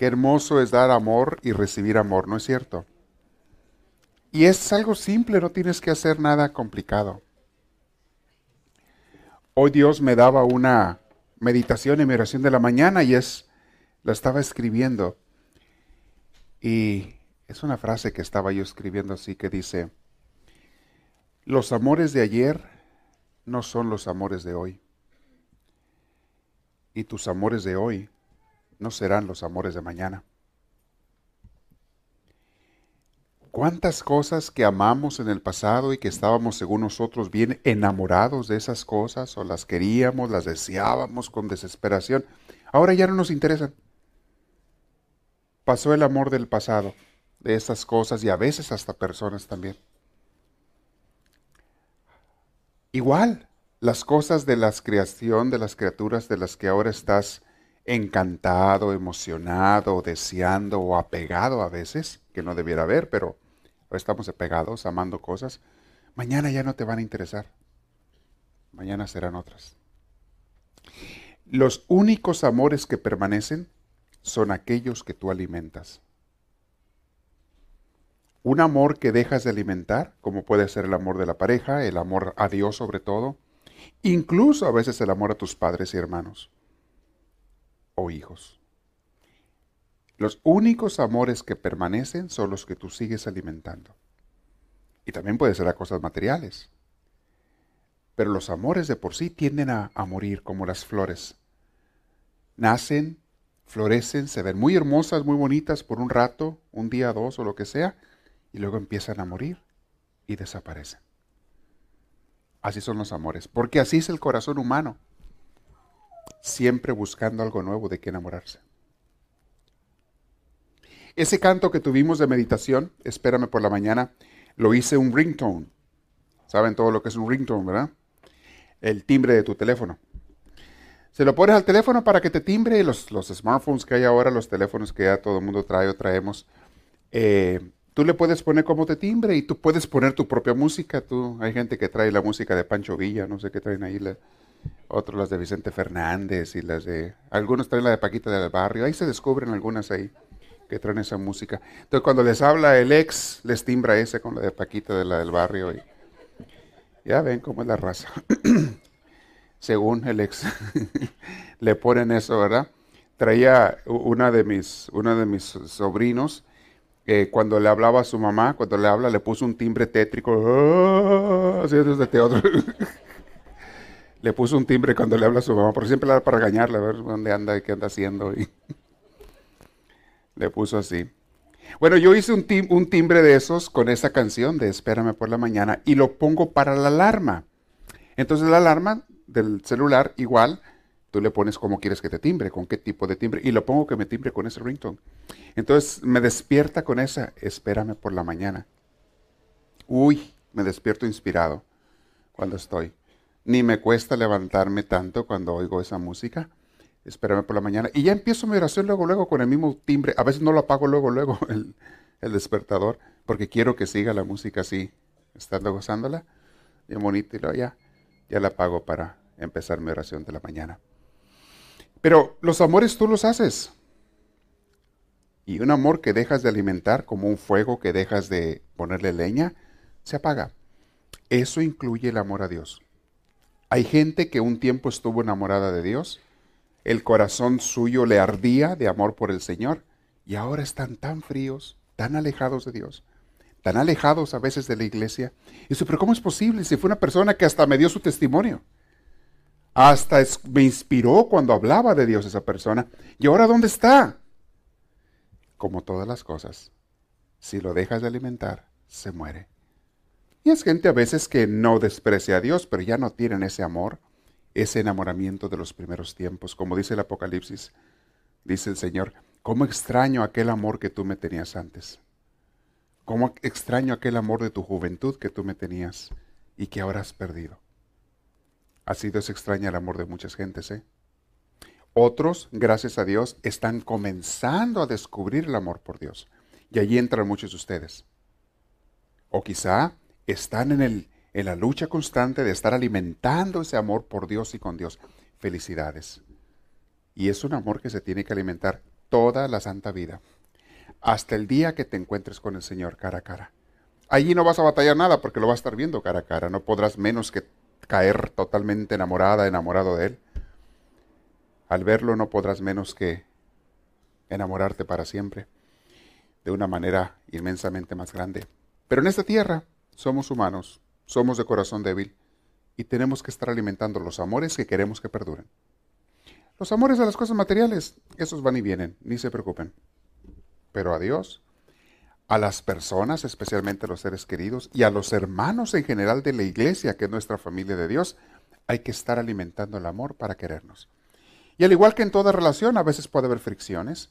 Qué hermoso es dar amor y recibir amor, ¿no es cierto? Y es algo simple, no tienes que hacer nada complicado. Hoy Dios me daba una meditación en mi oración de la mañana y es, la estaba escribiendo. Y es una frase que estaba yo escribiendo así que dice, los amores de ayer no son los amores de hoy. Y tus amores de hoy no serán los amores de mañana. ¿Cuántas cosas que amamos en el pasado y que estábamos según nosotros bien enamorados de esas cosas o las queríamos, las deseábamos con desesperación, ahora ya no nos interesan? Pasó el amor del pasado, de esas cosas y a veces hasta personas también. Igual, las cosas de la creación, de las criaturas de las que ahora estás encantado, emocionado, deseando o apegado a veces, que no debiera haber, pero estamos apegados, amando cosas, mañana ya no te van a interesar. Mañana serán otras. Los únicos amores que permanecen son aquellos que tú alimentas. Un amor que dejas de alimentar, como puede ser el amor de la pareja, el amor a Dios sobre todo, incluso a veces el amor a tus padres y hermanos o hijos. Los únicos amores que permanecen son los que tú sigues alimentando. Y también puede ser a cosas materiales. Pero los amores de por sí tienden a, a morir como las flores. Nacen, florecen, se ven muy hermosas, muy bonitas por un rato, un día, dos o lo que sea, y luego empiezan a morir y desaparecen. Así son los amores, porque así es el corazón humano siempre buscando algo nuevo de qué enamorarse. Ese canto que tuvimos de meditación, espérame por la mañana, lo hice un ringtone. ¿Saben todo lo que es un ringtone, verdad? El timbre de tu teléfono. Se lo pones al teléfono para que te timbre los, los smartphones que hay ahora, los teléfonos que ya todo el mundo trae o traemos. Eh, tú le puedes poner como te timbre y tú puedes poner tu propia música. Tú, hay gente que trae la música de Pancho Villa, no sé qué traen ahí. La, otros las de Vicente Fernández y las de... Algunos traen la de Paquita del Barrio, ahí se descubren algunas ahí que traen esa música. Entonces cuando les habla el ex, les timbra ese con la de Paquita de la del Barrio y ya ven cómo es la raza. Según el ex, le ponen eso, ¿verdad? Traía una de mis, una de mis sobrinos, eh, cuando le hablaba a su mamá, cuando le habla, le puso un timbre tétrico, ¡Ah! así desde teatro. le puso un timbre cuando le habla a su mamá, porque siempre para regañarle, a ver dónde anda y qué anda haciendo. Y le puso así. Bueno, yo hice un, un, timbre de esos con esa canción de Espérame por la mañana y lo pongo para la alarma. Entonces la alarma del celular igual, tú le pones cómo quieres que te timbre, con qué tipo de timbre, y lo pongo que me timbre con ese ringtone. Entonces me despierta con esa Espérame por la mañana. Uy, me despierto inspirado cuando estoy. Ni me cuesta levantarme tanto cuando oigo esa música. Espérame por la mañana. Y ya empiezo mi oración luego, luego con el mismo timbre. A veces no lo apago luego, luego el, despertador, porque quiero que siga la música así, estando gozándola. Bien bonito. Y luego ya, ya la apago para empezar mi oración de la mañana. Pero los amores tú los haces. Y un amor que dejas de alimentar, como un fuego que dejas de ponerle leña, se apaga. Eso incluye el amor a Dios. Hay gente que un tiempo estuvo enamorada de Dios, el corazón suyo le ardía de amor por el Señor, y ahora están tan fríos, tan alejados de Dios, tan alejados a veces de la iglesia. Y dice, pero ¿cómo es posible si fue una persona que hasta me dio su testimonio? Hasta me inspiró cuando hablaba de Dios esa persona. ¿Y ahora dónde está? Como todas las cosas, si lo dejas de alimentar, se muere. Y es gente a veces que no desprecia a Dios, pero ya no tienen ese amor ese enamoramiento de los primeros tiempos. Como dice el Apocalipsis, dice el Señor, ¿cómo extraño aquel amor que tú me tenías antes? ¿Cómo extraño aquel amor de tu juventud que tú me tenías y que ahora has perdido? Ha sido ese extraño el amor de muchas gentes, ¿eh? Otros, gracias a Dios, están comenzando a descubrir el amor por Dios. Y allí entran muchos de ustedes. O quizá están en, el, en la lucha constante de estar alimentando ese amor por Dios y con Dios. Felicidades. Y es un amor que se tiene que alimentar toda la santa vida, hasta el día que te encuentres con el Señor cara a cara. Allí no vas a batallar nada porque lo vas a estar viendo cara a cara, no podrás menos que caer totalmente enamorada, enamorado de Él. Al verlo no podrás menos que enamorarte para siempre, de una manera inmensamente más grande. Pero en esta tierra somos humanos, somos de corazón débil y tenemos que estar alimentando los amores que queremos que perduren. Los amores a las cosas materiales, esos van y vienen, ni se preocupen. Pero a Dios, a las personas, especialmente a los seres queridos, y a los hermanos en general de la iglesia, que es nuestra familia de Dios, hay que estar alimentando el amor para querernos. Y al igual que en toda relación, a veces puede haber fricciones,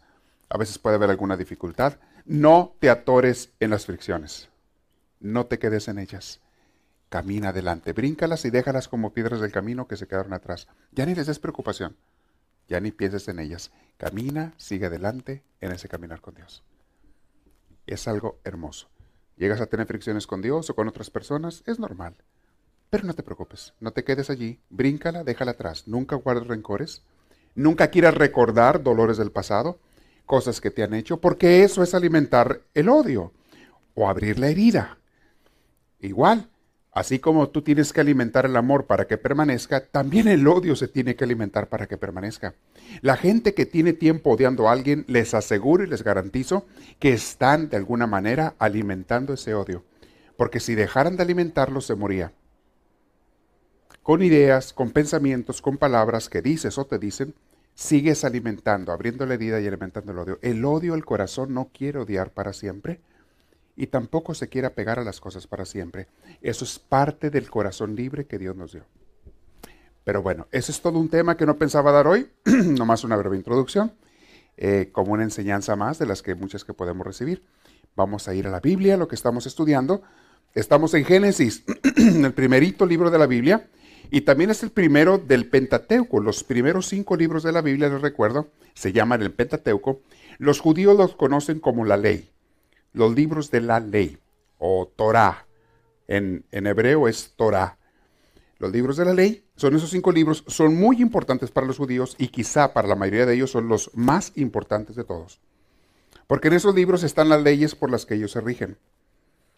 a veces puede haber alguna dificultad. No te atores en las fricciones no te quedes en ellas. Camina adelante, bríncalas y déjalas como piedras del camino que se quedaron atrás. Ya ni les des preocupación, ya ni pienses en ellas. Camina, sigue adelante en ese caminar con Dios. Es algo hermoso. Llegas a tener fricciones con Dios o con otras personas, es normal. Pero no te preocupes, no te quedes allí, bríncala, déjala atrás. Nunca guardes rencores, nunca quieras recordar dolores del pasado, cosas que te han hecho, porque eso es alimentar el odio o abrir la herida. Igual, así como tú tienes que alimentar el amor para que permanezca, también el odio se tiene que alimentar para que permanezca. La gente que tiene tiempo odiando a alguien, les aseguro y les garantizo que están de alguna manera alimentando ese odio. Porque si dejaran de alimentarlo, se moría. Con ideas, con pensamientos, con palabras que dices o te dicen, sigues alimentando, abriendo la herida y alimentando el odio. El odio, el corazón no quiere odiar para siempre y tampoco se quiera pegar a las cosas para siempre. Eso es parte del corazón libre que Dios nos dio. Pero bueno, ese es todo un tema que no pensaba dar hoy, nomás una breve introducción, eh, como una enseñanza más de las que muchas que podemos recibir. Vamos a ir a la Biblia, lo que estamos estudiando. Estamos en Génesis, el primerito libro de la Biblia, y también es el primero del Pentateuco. Los primeros cinco libros de la Biblia, les recuerdo, se llaman el Pentateuco. Los judíos los conocen como la ley los libros de la ley, o Torah. En, hebreo es Torah. Los libros de la ley son esos cinco libros, son muy importantes para los judíos y quizá para la mayoría de ellos son los más importantes de todos. Porque en esos libros están las leyes por las que ellos se rigen.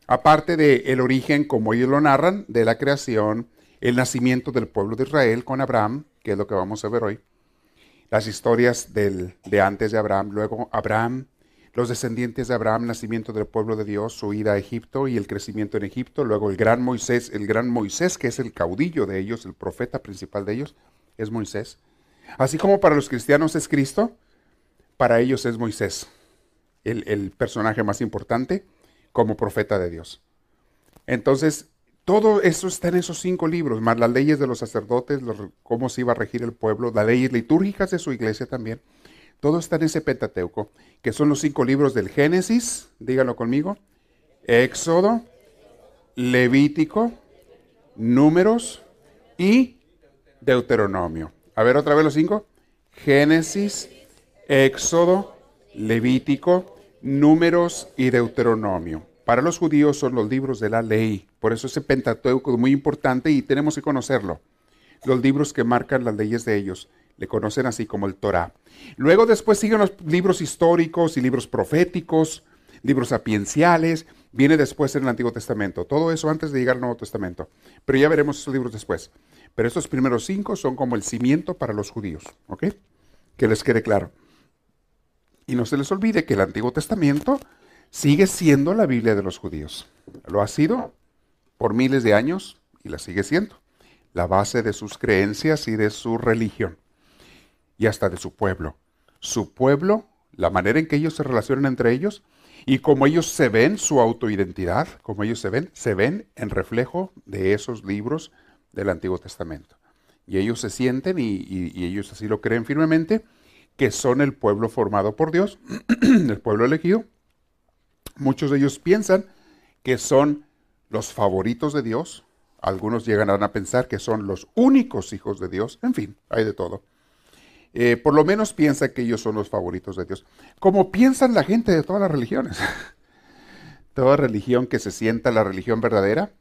Aparte de el origen, como ellos lo narran, de la creación, el nacimiento del pueblo de Israel con Abraham, que es lo que vamos a ver hoy. Las historias del, de antes de Abraham, luego Abraham, los descendientes de Abraham, nacimiento del pueblo de Dios, su ida a Egipto y el crecimiento en Egipto, luego el gran Moisés, el gran Moisés que es el caudillo de ellos, el profeta principal de ellos, es Moisés. Así como para los cristianos es Cristo, para ellos es Moisés, el, personaje más importante como profeta de Dios. Entonces, todo eso está en esos cinco libros, más las leyes de los sacerdotes, cómo se iba a regir el pueblo, las leyes litúrgicas de su iglesia también. Todo está en ese Pentateuco, que son los cinco libros del Génesis, díganlo conmigo, Éxodo, Levítico, Números y Deuteronomio. A ver otra vez los cinco. Génesis, Éxodo, Levítico, Números y Deuteronomio. Para los judíos son los libros de la ley. Por eso ese Pentateuco es muy importante y tenemos que conocerlo. Los libros que marcan las leyes de ellos. Le conocen así como el Torah. Luego después siguen los libros históricos y libros proféticos, libros sapienciales. Viene después en el Antiguo Testamento. Todo eso antes de llegar al Nuevo Testamento. Pero ya veremos esos libros después. Pero estos primeros cinco son como el cimiento para los judíos. ¿Ok? Que les quede claro. Y no se les olvide que el Antiguo Testamento sigue siendo la Biblia de los judíos. Lo ha sido por miles de años y la sigue siendo. La base de sus creencias y de su religión y hasta de su pueblo. Su pueblo, la manera en que ellos se relacionan entre ellos y como ellos se ven, su autoidentidad, como ellos se ven, se ven en reflejo de esos libros del Antiguo Testamento. Y ellos se sienten, y, ellos así lo creen firmemente, que son el pueblo formado por Dios, el pueblo elegido. Muchos de ellos piensan que son los favoritos de Dios. Algunos llegan a pensar que son los únicos hijos de Dios. En fin, hay de todo. Eh, por lo menos piensa que ellos son los favoritos de Dios. Como piensan la gente de todas las religiones. Toda religión que se sienta la religión verdadera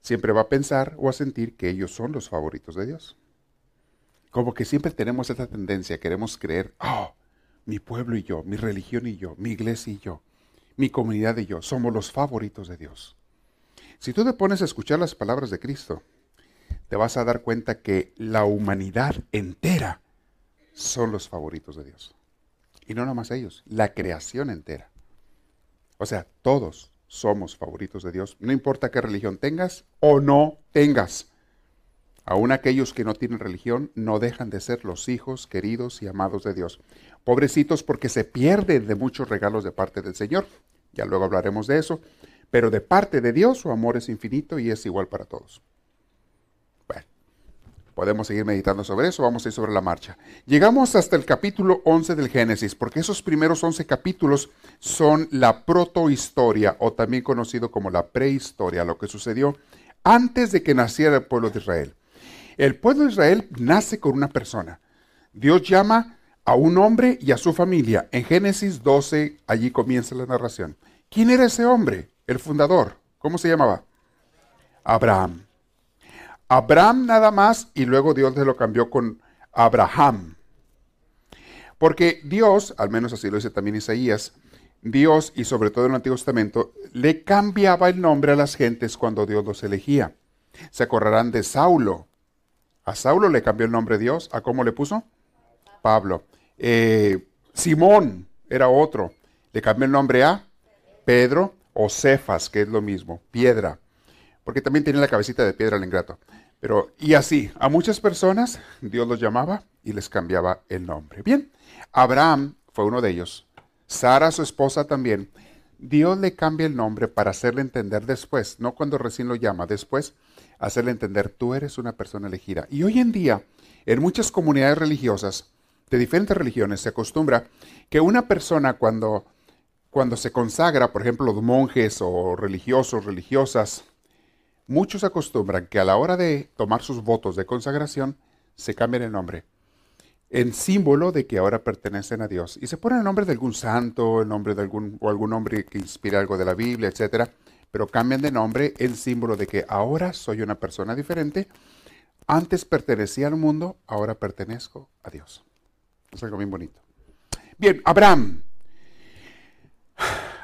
siempre va a pensar o a sentir que ellos son los favoritos de Dios. Como que siempre tenemos esta tendencia, queremos creer, oh, mi pueblo y yo, mi religión y yo, mi iglesia y yo, mi comunidad y yo, somos los favoritos de Dios. Si tú te pones a escuchar las palabras de Cristo, te vas a dar cuenta que la humanidad entera son los favoritos de Dios. Y no nomás ellos, la creación entera. O sea, todos somos favoritos de Dios, no importa qué religión tengas o no tengas. Aún aquellos que no tienen religión no dejan de ser los hijos queridos y amados de Dios. Pobrecitos porque se pierden de muchos regalos de parte del Señor. Ya luego hablaremos de eso. Pero de parte de Dios su amor es infinito y es igual para todos. Podemos seguir meditando sobre eso, vamos a ir sobre la marcha. Llegamos hasta el capítulo 11 del Génesis, porque esos primeros 11 capítulos son la protohistoria, o también conocido como la prehistoria, lo que sucedió antes de que naciera el pueblo de Israel. El pueblo de Israel nace con una persona. Dios llama a un hombre y a su familia. En Génesis 12, allí comienza la narración. ¿Quién era ese hombre? El fundador. ¿Cómo se llamaba? Abraham. Abraham nada más y luego Dios se lo cambió con Abraham. Porque Dios, al menos así lo dice también Isaías, Dios y sobre todo en el Antiguo Testamento, le cambiaba el nombre a las gentes cuando Dios los elegía. Se acordarán de Saulo. A Saulo le cambió el nombre Dios. ¿A cómo le puso? Pablo. Eh, Simón era otro. Le cambió el nombre a Pedro o Cefas, que es lo mismo, piedra. Porque también tenía la cabecita de piedra el ingrato. Pero, y así, a muchas personas Dios los llamaba y les cambiaba el nombre. Bien, Abraham fue uno de ellos. Sara, su esposa, también. Dios le cambia el nombre para hacerle entender después, no cuando recién lo llama, después hacerle entender, tú eres una persona elegida. Y hoy en día, en muchas comunidades religiosas, de diferentes religiones, se acostumbra que una persona cuando, cuando se consagra, por ejemplo, los monjes o religiosos, religiosas, Muchos acostumbran que a la hora de tomar sus votos de consagración se cambien el nombre en símbolo de que ahora pertenecen a Dios y se ponen el nombre de algún santo, el nombre de algún o algún nombre que inspire algo de la Biblia, etcétera, pero cambian de nombre en símbolo de que ahora soy una persona diferente. Antes pertenecía al mundo, ahora pertenezco a Dios. Es algo bien bonito. Bien, Abraham.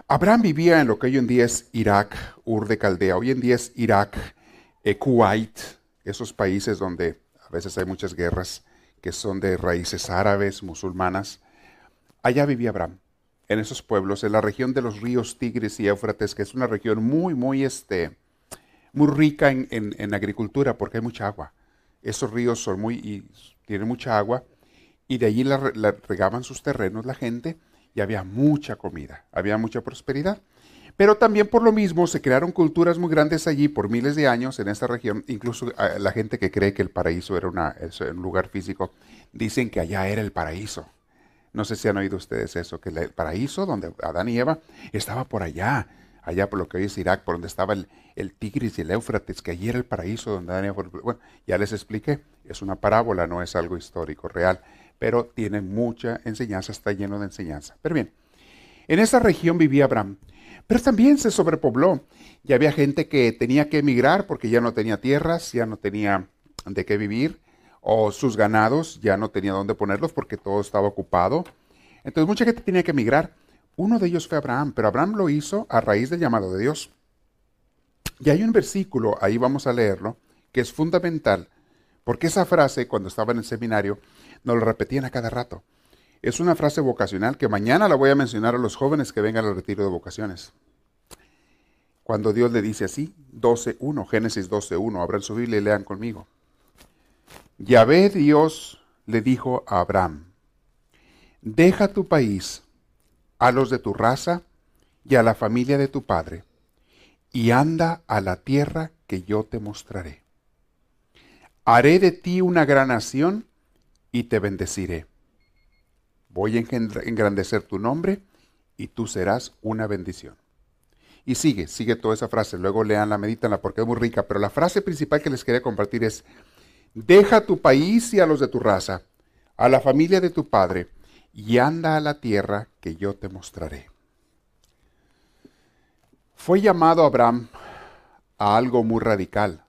Abraham vivía en lo que hoy en día es Irak, Ur de Caldea, hoy en día es Irak, eh, Kuwait, esos países donde a veces hay muchas guerras que son de raíces árabes, musulmanas. Allá vivía Abraham, en esos pueblos, en la región de los ríos Tigris y Éufrates, que es una región muy, muy, este, muy rica en, agricultura porque hay mucha agua. Esos ríos son muy, y tienen mucha agua y de allí la regaban sus terrenos la gente y había mucha comida, había mucha prosperidad. Pero también por lo mismo se crearon culturas muy grandes allí por miles de años en esta región. Incluso eh, la gente que cree que el paraíso era un lugar físico, dicen que allá era el paraíso. No sé si han oído ustedes eso, que el paraíso donde Adán y Eva estaba por allá, allá por lo que hoy es Irak, por donde estaba el, el Tigris y el Éufrates, que allí era el paraíso donde Adán y Eva... Bueno, ya les expliqué, es una parábola, no es algo histórico real pero tiene mucha enseñanza, está lleno de enseñanza. Pero bien, en esa región vivía Abraham, pero también se sobrepobló y había gente que tenía que emigrar porque ya no tenía tierras, ya no tenía de qué vivir, o sus ganados ya no tenía dónde ponerlos porque todo estaba ocupado. Entonces mucha gente tenía que emigrar. Uno de ellos fue Abraham, pero Abraham lo hizo a raíz del llamado de Dios. Y hay un versículo, ahí vamos a leerlo, que es fundamental, porque esa frase, cuando estaba en el seminario, nos lo repetían a cada rato. Es una frase vocacional que mañana la voy a mencionar a los jóvenes que vengan al retiro de vocaciones. Cuando Dios le dice así, 12.1, Génesis 12.1, abran su Biblia y lean conmigo. Yahvé Dios le dijo a Abraham, deja tu país, a los de tu raza y a la familia de tu padre, y anda a la tierra que yo te mostraré. haré de ti una gran nación y te bendeciré. Voy a engrandecer tu nombre y tú serás una bendición. Y sigue, sigue toda esa frase. Luego leanla, medítanla porque es muy rica. Pero la frase principal que les quería compartir es, deja tu país y a los de tu raza, a la familia de tu padre, y anda a la tierra que yo te mostraré. Fue llamado Abraham a algo muy radical.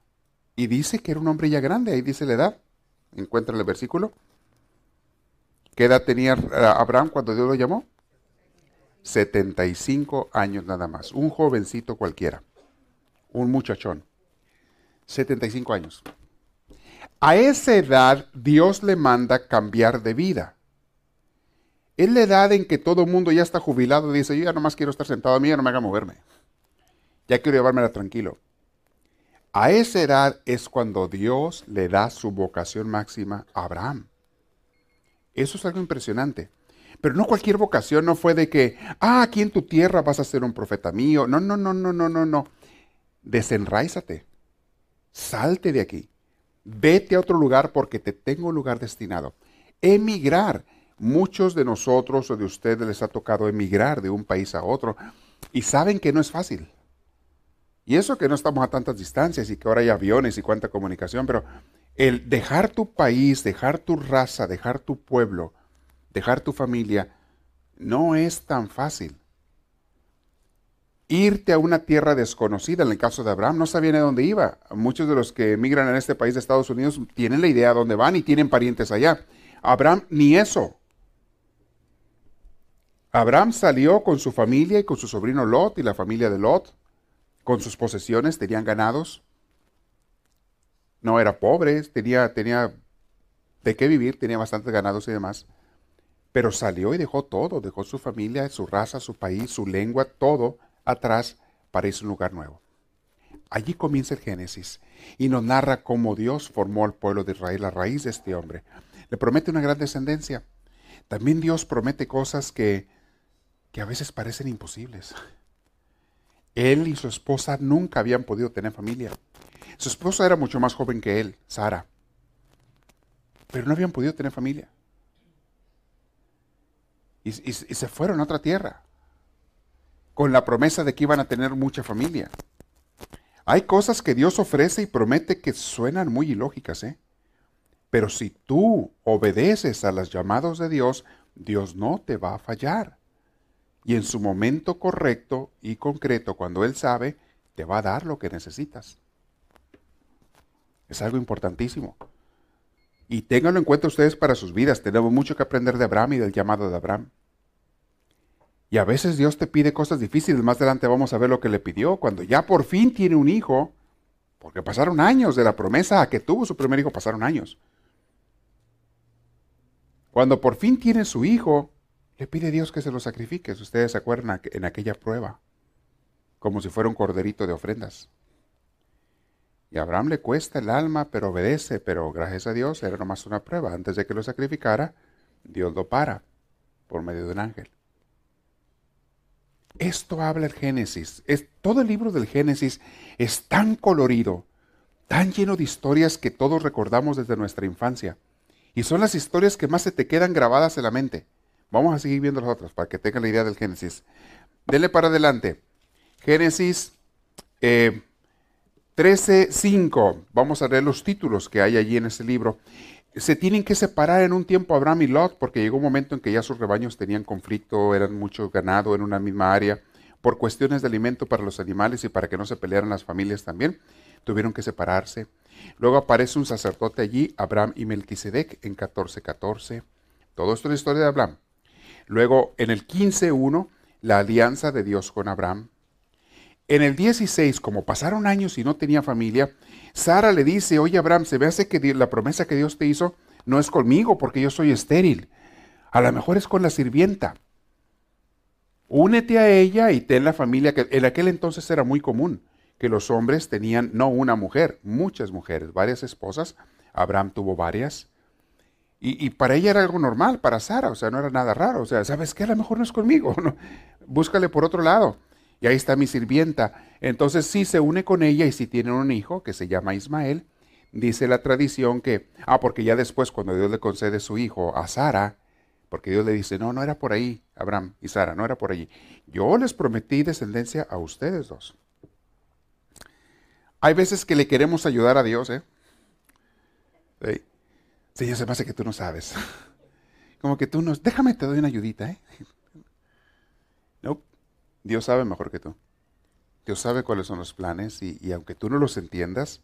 Y dice que era un hombre ya grande, ahí dice la edad. Encuentra el versículo. ¿Qué edad tenía Abraham cuando Dios lo llamó? 75 años nada más. Un jovencito cualquiera. Un muchachón. 75 años. A esa edad Dios le manda cambiar de vida. Es la edad en que todo el mundo ya está jubilado y dice, yo ya nomás quiero estar sentado a mí, ya no me haga moverme. Ya quiero llevármela tranquilo. A esa edad es cuando Dios le da su vocación máxima a Abraham. Eso es algo impresionante. Pero no cualquier vocación, no fue de que, ah, aquí en tu tierra vas a ser un profeta mío. No, no, no, no, no, no, no. Desenraízate. Salte de aquí. Vete a otro lugar porque te tengo un lugar destinado. Emigrar. Muchos de nosotros o de ustedes les ha tocado emigrar de un país a otro y saben que no es fácil. Y eso que no estamos a tantas distancias y que ahora hay aviones y cuánta comunicación, pero el dejar tu país, dejar tu raza, dejar tu pueblo, dejar tu familia, no es tan fácil. Irte a una tierra desconocida, en el caso de Abraham, no sabía a dónde iba. Muchos de los que emigran en este país de Estados Unidos tienen la idea de dónde van y tienen parientes allá. Abraham ni eso. Abraham salió con su familia y con su sobrino Lot y la familia de Lot, con sus posesiones, tenían ganados. No era pobre, tenía, tenía de qué vivir, tenía bastantes ganados y demás. Pero salió y dejó todo, dejó su familia, su raza, su país, su lengua, todo atrás para irse a un lugar nuevo. Allí comienza el Génesis y nos narra cómo Dios formó al pueblo de Israel a raíz de este hombre. Le promete una gran descendencia. También Dios promete cosas que, que a veces parecen imposibles. Él y su esposa nunca habían podido tener familia. Su esposa era mucho más joven que él, Sara. Pero no habían podido tener familia y, se fueron a otra tierra, con la promesa de que iban a tener mucha familia. Hay cosas que Dios ofrece y promete que suenan muy ilógicas, ¿eh? Pero si tú obedeces a los llamados de Dios, Dios no te va a fallar. Y en su momento correcto y concreto, cuando Él sabe, te va a dar lo que necesitas. Es algo importantísimo. Y ténganlo en cuenta ustedes para sus vidas. Tenemos mucho que aprender de Abraham y del llamado de Abraham. Y a veces Dios te pide cosas difíciles. Más adelante vamos a ver lo que le pidió. Cuando ya por fin tiene un hijo, porque pasaron años de la promesa a que tuvo su primer hijo, pasaron años. Cuando por fin tiene su hijo, le pide Dios que se lo sacrifique. Ustedes se acuerdan en aquella prueba, como si fuera un corderito de ofrendas. Y a Abraham le cuesta el alma, pero obedece, pero gracias a Dios era nomás una prueba. Antes de que lo sacrificara, Dios lo para por medio de un ángel. Esto habla el Génesis. Es, todo el libro del Génesis es tan colorido, tan lleno de historias que todos recordamos desde nuestra infancia. Y son las historias que más se te quedan grabadas en la mente. Vamos a seguir viendo las otras para que tengan la idea del Génesis. Denle para adelante. Génesis eh, 13.5. Vamos a leer los títulos que hay allí en ese libro. Se tienen que separar en un tiempo Abraham y Lot porque llegó un momento en que ya sus rebaños tenían conflicto, eran mucho ganado en una misma área. Por cuestiones de alimento para los animales y para que no se pelearan las familias también, tuvieron que separarse. Luego aparece un sacerdote allí, Abraham y Melquisedec, en 14.14. Todo esto es la historia de Abraham. Luego, en el 15.1, la alianza de Dios con Abraham. En el 16, como pasaron años y no tenía familia, Sara le dice, oye Abraham, se ve hace que la promesa que Dios te hizo no es conmigo porque yo soy estéril. A lo mejor es con la sirvienta. Únete a ella y ten la familia que en aquel entonces era muy común que los hombres tenían no una mujer, muchas mujeres, varias esposas. Abraham tuvo varias. Y, para ella era algo normal, para Sara, o sea, no era nada raro. O sea, ¿sabes qué? A lo mejor no es conmigo. ¿no? Búscale por otro lado y ahí está mi sirvienta. Entonces sí se une con ella y si tienen un hijo que se llama Ismael, dice la tradición que, ah, porque ya después cuando Dios le concede su hijo a Sara, porque Dios le dice, no, no era por ahí, Abraham y Sara, no era por allí. Yo les prometí descendencia a ustedes dos. Hay veces que le queremos ayudar a Dios, ¿eh? Sí, sí se me hace que tú no sabes. Como que tú no, déjame, te doy una ayudita, ¿eh? Dios sabe mejor que tú. Dios sabe cuáles son los planes y, y aunque tú no los entiendas,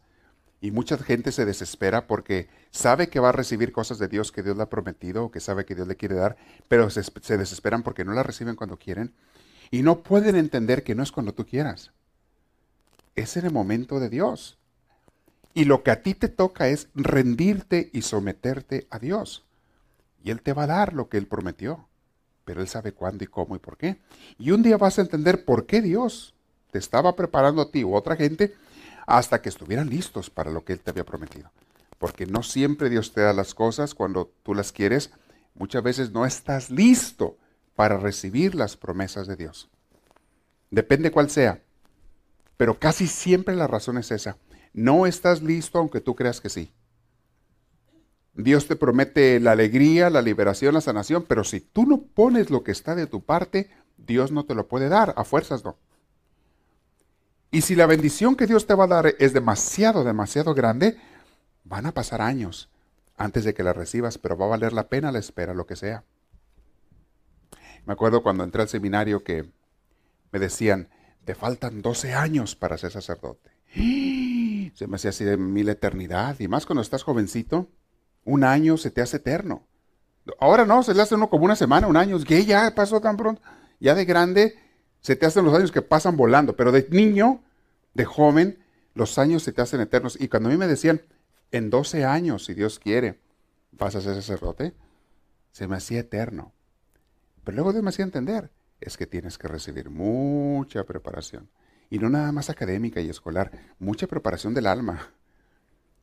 y mucha gente se desespera porque sabe que va a recibir cosas de Dios que Dios le ha prometido o que sabe que Dios le quiere dar, pero se, desesperan porque no las reciben cuando quieren. Y no pueden entender que no es cuando tú quieras. Es en el momento de Dios. Y lo que a ti te toca es rendirte y someterte a Dios. Y Él te va a dar lo que Él prometió. Pero Él sabe cuándo y cómo y por qué. Y un día vas a entender por qué Dios te estaba preparando a ti u otra gente hasta que estuvieran listos para lo que Él te había prometido. Porque no siempre Dios te da las cosas cuando tú las quieres. Muchas veces no estás listo para recibir las promesas de Dios. Depende cuál sea. Pero casi siempre la razón es esa. No estás listo aunque tú creas que sí. Dios te promete la alegría, la liberación, la sanación, pero si tú no pones lo que está de tu parte, Dios no te lo puede dar, a fuerzas no. Y si la bendición que Dios te va a dar es demasiado, demasiado grande, van a pasar años antes de que la recibas, pero va a valer la pena la espera, lo que sea. Me acuerdo cuando entré al seminario que me decían, te faltan 12 años para ser sacerdote. Se me hacía así de mil eternidad. Y más cuando estás jovencito, un año se te hace eterno. Ahora no, se le hace uno como una semana, un año. que ya pasó tan pronto. Ya de grande se te hacen los años que pasan volando, pero de niño, de joven, los años se te hacen eternos. Y cuando a mí me decían, en 12 años, si Dios quiere, vas a ser sacerdote, se me hacía eterno. Pero luego Dios me hacía entender, es que tienes que recibir mucha preparación. Y no nada más académica y escolar, mucha preparación del alma,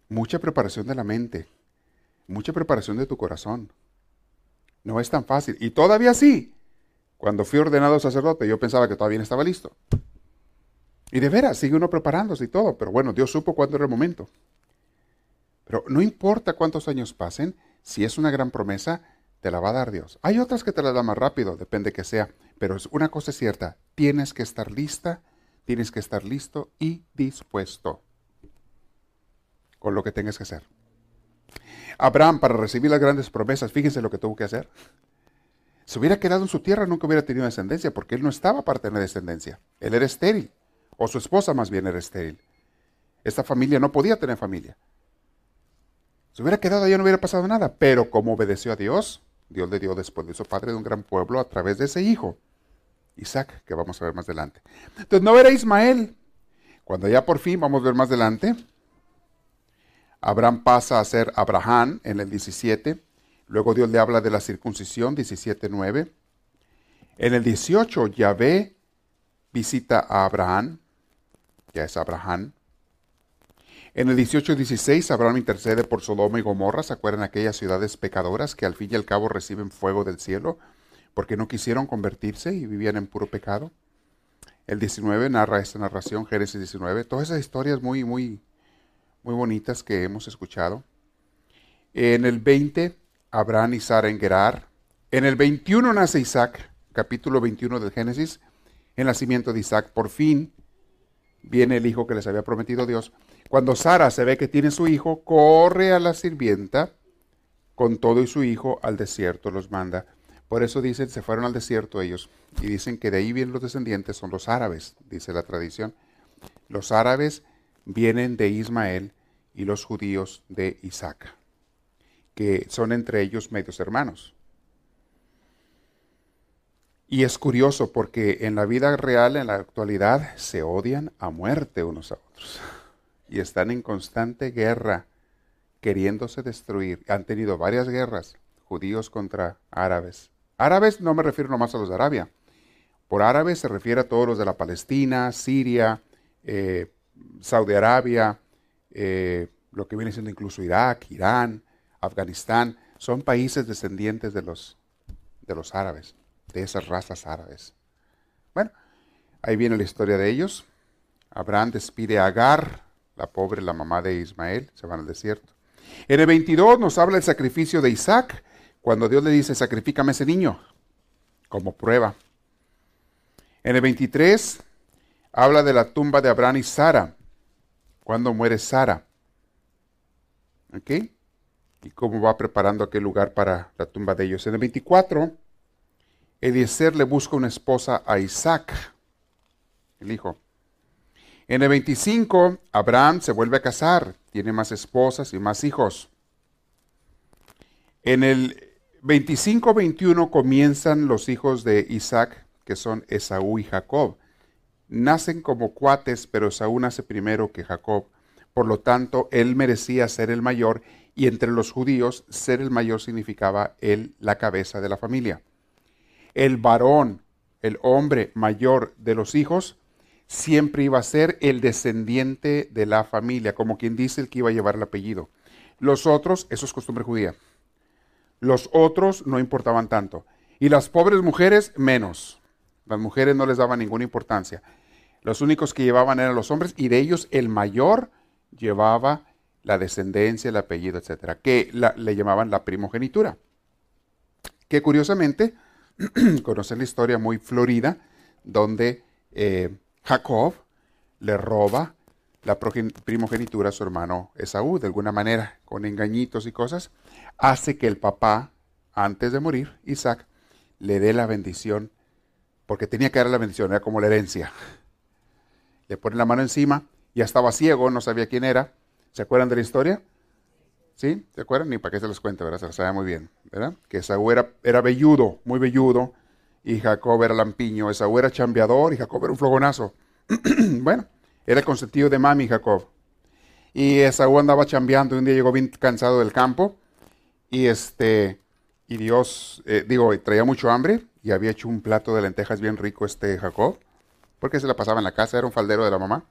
mucha preparación de la mente, mucha preparación de tu corazón. No es tan fácil. Y todavía sí, cuando fui ordenado sacerdote, yo pensaba que todavía estaba listo. Y de veras, sigue uno preparándose y todo, pero bueno, Dios supo cuándo era el momento. Pero no importa cuántos años pasen, si es una gran promesa, te la va a dar Dios. Hay otras que te la da más rápido, depende que sea, pero una cosa es cierta, tienes que estar lista, tienes que estar listo y dispuesto con lo que tengas que hacer. Abraham, para recibir las grandes promesas, fíjense lo que tuvo que hacer. Se hubiera quedado en su tierra, nunca hubiera tenido descendencia, porque él no estaba para tener descendencia. Él era estéril, o su esposa más bien era estéril. Esta familia no podía tener familia. Se hubiera quedado allá, no hubiera pasado nada, pero como obedeció a Dios, Dios le dio después de su padre de un gran pueblo a través de ese hijo, Isaac, que vamos a ver más adelante. Entonces no era Ismael. Cuando ya por fin, vamos a ver más adelante, Abraham pasa a ser Abraham en el 17 Luego Dios le habla de la circuncisión, 17.9. En el 18, Yahvé visita a Abraham, ya es Abraham. En el 18.16, Abraham intercede por Sodoma y Gomorra. ¿Se acuerdan aquellas ciudades pecadoras que al fin y al cabo reciben fuego del cielo porque no quisieron convertirse y vivían en puro pecado? El 19 narra esta narración, Génesis 19. Todas esas historias muy, muy, muy bonitas que hemos escuchado. En el 20 Abraham y Sara en Gerar. En el 21 nace Isaac, capítulo 21 del Génesis, el nacimiento de Isaac. Por fin viene el hijo que les había prometido Dios. Cuando Sara se ve que tiene su hijo, corre a la sirvienta con todo y su hijo al desierto, los manda. Por eso dicen, se fueron al desierto ellos. Y dicen que de ahí vienen los descendientes, son los árabes, dice la tradición. Los árabes vienen de Ismael y los judíos de Isaac que son entre ellos medios hermanos. Y es curioso porque en la vida real, en la actualidad, se odian a muerte unos a otros. Y están en constante guerra, queriéndose destruir. Han tenido varias guerras, judíos contra árabes. Árabes no me refiero nomás a los de Arabia. Por árabes se refiere a todos los de la Palestina, Siria, eh, Saudi Arabia, eh, lo que viene siendo incluso Irak, Irán, Afganistán, son países descendientes de los, de los árabes, de esas razas árabes. Bueno, ahí viene la historia de ellos. Abraham despide a Agar, la pobre, la mamá de Ismael, se van al desierto. En el 22 nos habla el sacrificio de Isaac, cuando Dios le dice, sacrifícame ese niño, como prueba. En el 23 habla de la tumba de Abraham y Sara, cuando muere Sara. ¿Ok? Y cómo va preparando aquel lugar para la tumba de ellos. En el 24, Eliezer le busca una esposa a Isaac, el hijo. En el 25, Abraham se vuelve a casar, tiene más esposas y más hijos. En el 25-21 comienzan los hijos de Isaac, que son Esaú y Jacob. Nacen como cuates, pero Esaú nace primero que Jacob. Por lo tanto, él merecía ser el mayor y entre los judíos ser el mayor significaba él la cabeza de la familia. El varón, el hombre mayor de los hijos, siempre iba a ser el descendiente de la familia, como quien dice el que iba a llevar el apellido. Los otros, eso es costumbre judía. Los otros no importaban tanto. Y las pobres mujeres, menos. Las mujeres no les daban ninguna importancia. Los únicos que llevaban eran los hombres y de ellos el mayor llevaba la descendencia, el apellido, etcétera, que le llamaban la primogenitura. Que curiosamente, conocen la historia muy florida, donde eh, Jacob le roba la primogenitura a su hermano Esaú, de alguna manera, con engañitos y cosas, hace que el papá, antes de morir, Isaac, le dé la bendición, porque tenía que dar la bendición, era como la herencia. Le pone la mano encima, ya estaba ciego, no sabía quién era. ¿Se acuerdan de la historia? ¿Sí? ¿Se acuerdan? Ni para qué se los cuento, ¿verdad? Se lo sabe muy bien, ¿verdad? Que Esaú era, era velludo, muy velludo, y Jacob era lampiño, Esaú era chambeador y Jacob era un flogonazo. bueno, era el consentido de mami Jacob. Y Esaú andaba chambeando y un día llegó bien cansado del campo y este y Dios, eh, digo, traía mucho hambre y había hecho un plato de lentejas bien rico este Jacob, porque se la pasaba en la casa, era un faldero de la mamá.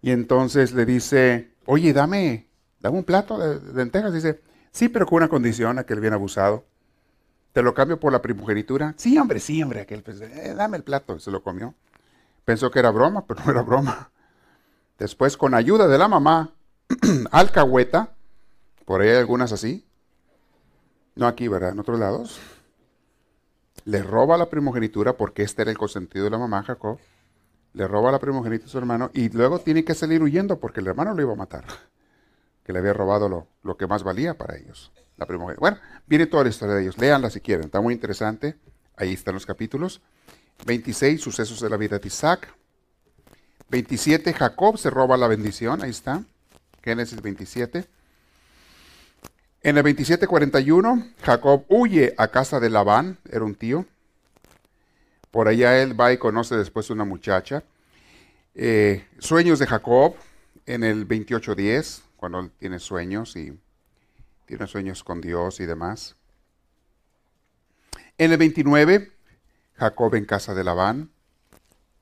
Y entonces le dice, oye, dame, dame un plato de, de lentejas. Dice, sí, pero con una condición, aquel bien abusado. ¿Te lo cambio por la primogenitura? Sí, hombre, sí, hombre. Aquel, pues, eh, dame el plato. Se lo comió. Pensó que era broma, pero no era broma. Después, con ayuda de la mamá, alcahueta, por ahí hay algunas así, no aquí, ¿verdad? En otros lados, le roba la primogenitura porque este era el consentido de la mamá, Jacob. Le roba la primogenitura a su hermano y luego tiene que salir huyendo porque el hermano lo iba a matar, que le había robado lo, lo que más valía para ellos. La Bueno, viene toda la historia de ellos. Léanla si quieren, está muy interesante. Ahí están los capítulos. 26, sucesos de la vida de Isaac. 27, Jacob se roba la bendición. Ahí está. Génesis 27. En el 27:41, Jacob huye a casa de Labán, era un tío. Por allá él va y conoce después una muchacha. Eh, sueños de Jacob en el 28:10, cuando él tiene sueños y tiene sueños con Dios y demás. En el 29, Jacob en casa de Labán.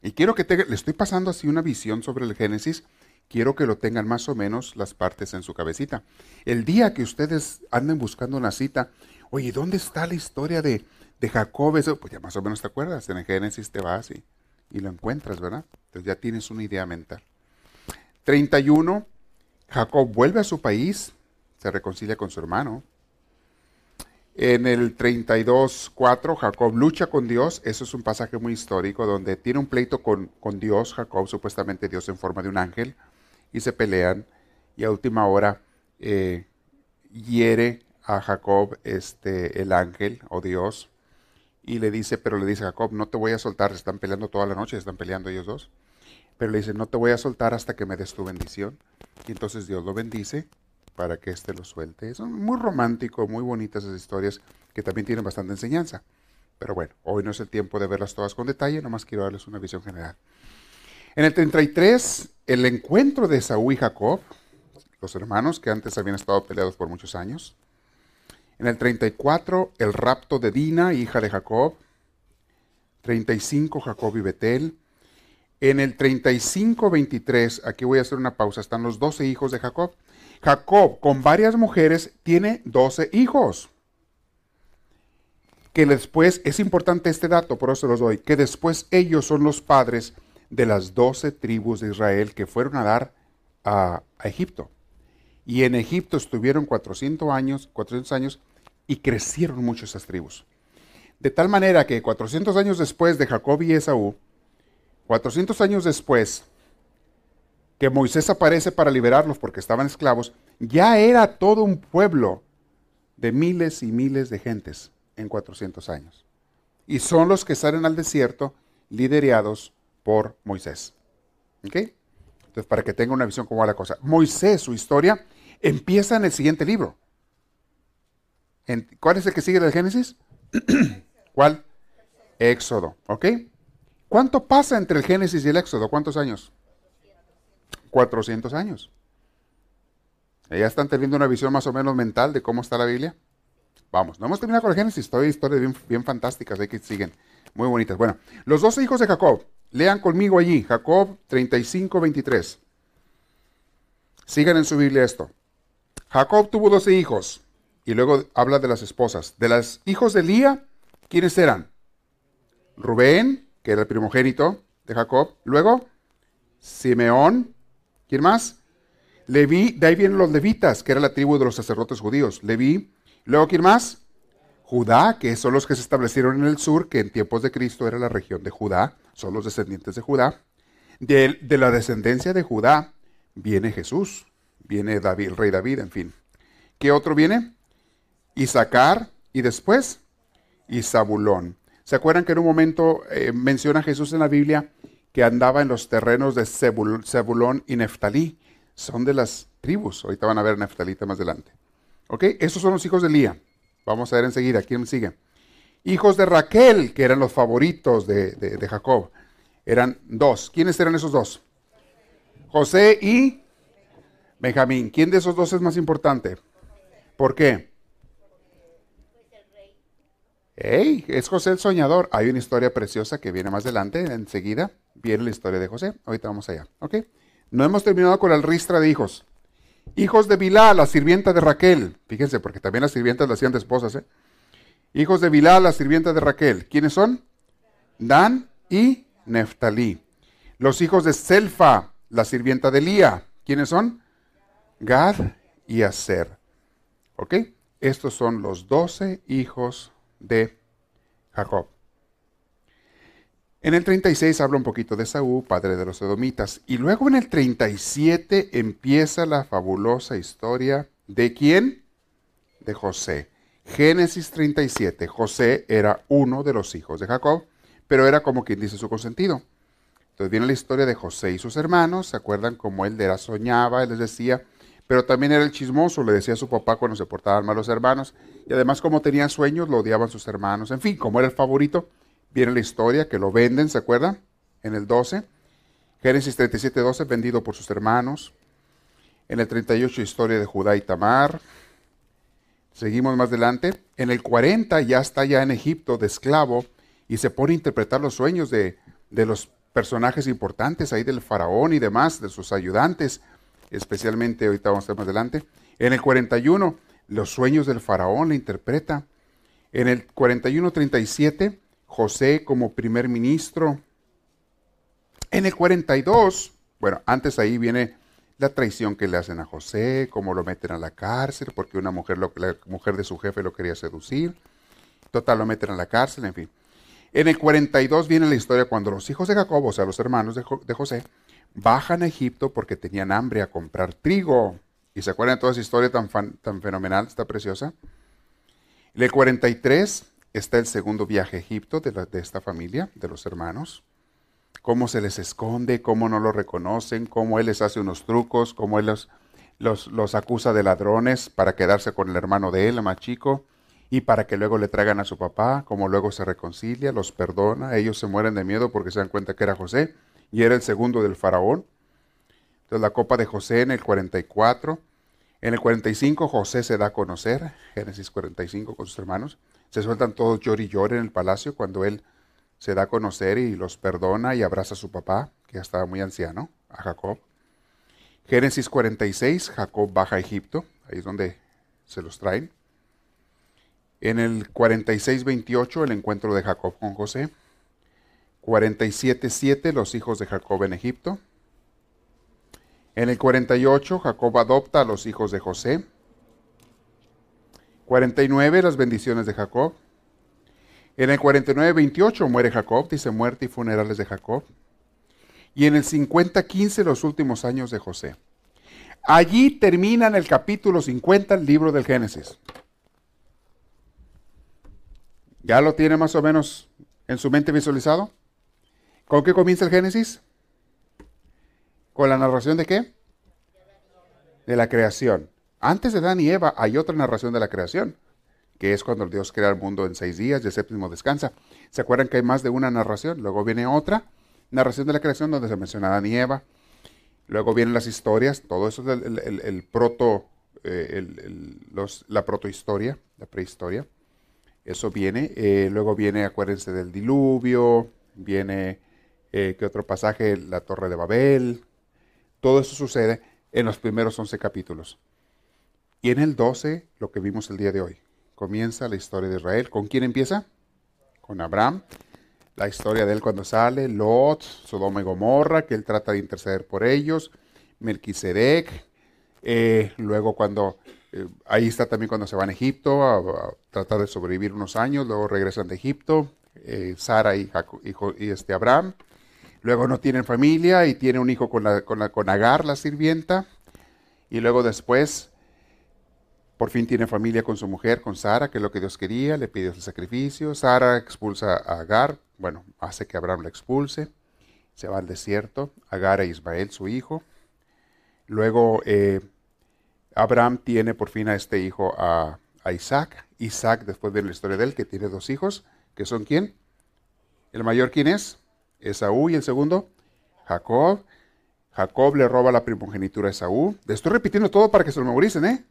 Y quiero que te, le estoy pasando así una visión sobre el Génesis. Quiero que lo tengan más o menos las partes en su cabecita. El día que ustedes anden buscando una cita, oye, ¿dónde está la historia de, de Jacob? Eso, pues ya más o menos te acuerdas. En el Génesis te vas y, y lo encuentras, ¿verdad? Entonces ya tienes una idea mental. 31. Jacob vuelve a su país se reconcilia con su hermano. En el 32.4, Jacob lucha con Dios. Eso es un pasaje muy histórico donde tiene un pleito con, con, Dios, Jacob, supuestamente Dios en forma de un ángel, y se pelean. Y a última hora eh, hiere a Jacob este, el ángel o Dios y le dice, pero le dice Jacob, no te voy a soltar, están peleando toda la noche, están peleando ellos dos. Pero le dice, no te voy a soltar hasta que me des tu bendición. Y entonces Dios lo bendice para que éste lo suelte. Son muy romántico, muy bonitas esas historias que también tienen bastante enseñanza. Pero bueno, hoy no es el tiempo de verlas todas con detalle, nomás quiero darles una visión general. En el 33, el encuentro de Saúl y Jacob, los hermanos que antes habían estado peleados por muchos años. En el 34, el rapto de Dina, hija de Jacob. 35, Jacob y Betel. En el 35-23, aquí voy a hacer una pausa, están los 12 hijos de Jacob. Jacob con varias mujeres tiene 12 hijos. Que después, es importante este dato, por eso los doy, que después ellos son los padres de las doce tribus de Israel que fueron a dar a, Egipto. Y en Egipto estuvieron 400 años, 400 años y crecieron mucho esas tribus. De tal manera que 400 años después de Jacob y Esaú, 400 años después que Moisés aparece para liberarlos porque estaban esclavos, ya era todo un pueblo de miles y miles de gentes en 400 años. Y son los que salen al desierto liderados por Moisés. ¿Ok? Entonces, para que tenga una visión cómo va la cosa. Moisés, su historia, empieza en el siguiente libro. ¿Cuál es el que sigue del Génesis? ¿Cuál? Éxodo. ¿Ok? ¿Cuánto pasa entre el Génesis y el Éxodo? ¿Cuántos años? 400 años. ¿Ya están teniendo una visión más o menos mental de cómo está la Biblia? Vamos, no hemos terminado con el Génesis, todavía historias bien, fantásticas, hay que siguen, muy bonitas. Bueno, los dos hijos de Jacob, lean conmigo allí, Jacob 35, 23. Sigan en su Biblia esto. Jacob tuvo 12 hijos, y luego habla de las esposas. De los hijos de Lía, ¿quiénes eran? Rubén, que era el primogénito de Jacob. Luego, Simeón. ¿Quién más? Leví, de ahí vienen los levitas, que era la tribu de los sacerdotes judíos. Leví. Luego, ¿quién más? Judá, que son los que se establecieron en el sur, que en tiempos de Cristo era la región de Judá, son los descendientes de Judá. De, la descendencia de Judá viene Jesús, viene David, el rey David, en fin. ¿Qué otro viene? Isaacar y después Isabulón. ¿Se acuerdan que en un momento eh, menciona Jesús en la Biblia que andaba en los terrenos de Zebulón y Neftalí? Son de las tribus. Ahorita van a ver Neftalita más adelante. ¿Ok? Esos son los hijos de Lía. Vamos a ver enseguida. ¿Quién sigue? Hijos de Raquel, que eran los favoritos de, Jacob. Eran dos. ¿Quiénes eran esos dos? José y Benjamín. ¿Quién de esos dos es más importante? ¿Por qué? Hey, es José el soñador. Hay una historia preciosa que viene más adelante, enseguida. Viene la historia de José. Ahorita vamos allá. ¿Ok? No hemos terminado con el ristra de hijos. Hijos de Bilá, la sirvienta de Raquel. Fíjense, porque también las sirvientas la hacían de esposas. ¿eh? Hijos de Bilá, la sirvienta de Raquel. ¿Quiénes son? Dan y Neftalí. Los hijos de Selfa, la sirvienta de Lía. ¿Quiénes son? Gad y Aser. ¿Ok? Estos son los doce hijos de Jacob. En el 36 habla un poquito de Saúl, padre de los edomitas, y luego en el 37 empieza la fabulosa historia de quién? De José. Génesis 37. José era uno de los hijos de Jacob, pero era como quien dice su consentido. Entonces viene la historia de José y sus hermanos, ¿se acuerdan cómo él era soñaba? Él les decía, pero también era el chismoso, le decía a su papá cuando se portaban mal los hermanos, y además como tenía sueños, lo odiaban sus hermanos, en fin, como era el favorito, viene la historia que lo venden, ¿se acuerdan? En el 12, Génesis 37, 12, vendido por sus hermanos, en el 38, historia de Judá y Tamar, seguimos más adelante, en el 40 ya está ya en Egipto de esclavo, y se pone a interpretar los sueños de, de los personajes importantes ahí del faraón y demás, de sus ayudantes, especialmente ahorita vamos a ver más adelante. En el 41, los sueños del faraón le interpreta. En el 41-37, José como primer ministro. En el 42, bueno, antes ahí viene la traición que le hacen a José, cómo lo meten a la cárcel, porque una mujer, la mujer de su jefe lo quería seducir. Total, lo meten a la cárcel, en fin. En el 42 viene la historia cuando los hijos de Jacob, o sea, los hermanos de José, bajan a Egipto porque tenían hambre a comprar trigo. ¿Y se acuerdan de toda esa historia tan, tan fenomenal, está preciosa? En el 43 está el segundo viaje a Egipto de, de, esta familia, de los hermanos. Cómo se les esconde, cómo no lo reconocen, cómo él les hace unos trucos, cómo él los, los, los acusa de ladrones para quedarse con el hermano de él, el más chico, y para que luego le traigan a su papá, cómo luego se reconcilia, los perdona, ellos se mueren de miedo porque se dan cuenta que era José y era el segundo del faraón. Entonces la copa de José en el 44. En el 45 José se da a conocer, Génesis 45 con sus hermanos. Se sueltan todos llor y llor en el palacio cuando él se da a conocer y los perdona y abraza a su papá, que ya estaba muy anciano, a Jacob. Génesis 46, Jacob baja a Egipto, ahí es donde se los traen. En el 46-28, el encuentro de Jacob con José. 47.7 los hijos de Jacob en Egipto. En el 48 Jacob adopta a los hijos de José. 49 las bendiciones de Jacob. En el 49-28 muere Jacob, dice muerte y funerales de Jacob. Y en el 50-15 los últimos años de José. Allí termina en el capítulo 50 el libro del Génesis. ¿Ya lo tiene más o menos en su mente visualizado? ¿Con qué comienza el Génesis? ¿Con la narración de qué? De la creación. Antes de Dan y Eva hay otra narración de la creación, que es cuando Dios crea el mundo en seis días y el séptimo descansa. ¿Se acuerdan que hay más de una narración? Luego viene otra narración de la creación donde se menciona a Dan y Eva. Luego vienen las historias, todo eso es el, proto, eh, la protohistoria, la prehistoria. Eso viene. Eh, luego viene, acuérdense del diluvio, viene, eh, ¿qué otro pasaje? La torre de Babel. Todo eso sucede en los primeros 11 capítulos. Y en el 12, lo que vimos el día de hoy, comienza la historia de Israel. ¿Con quién empieza? Con Abraham. La historia de él cuando sale, Lot, Sodoma y Gomorra, que él trata de interceder por ellos, Melquisedec, eh, luego cuando eh, ahí está también cuando se van a Egipto a, tratar de sobrevivir unos años, luego regresan de Egipto, eh, Sara y, este Abraham. Luego no tienen familia y tiene un hijo con, la, con, la, con Agar, la sirvienta. Y luego después, por fin tiene familia con su mujer, con Sara, que es lo que Dios quería, le pide el sacrificio. Sara expulsa a Agar, bueno, hace que Abraham la expulse. Se va al desierto, Agar e Ismael, su hijo. Luego eh, Abraham tiene por fin a este hijo a, Isaac. Isaac, después de la historia de él, que tiene dos hijos, que son quién? El mayor quién es? Esaú y el segundo, Jacob. Jacob le roba la primogenitura a Esaú. Le estoy repitiendo todo para que se lo memoricen, ¿eh?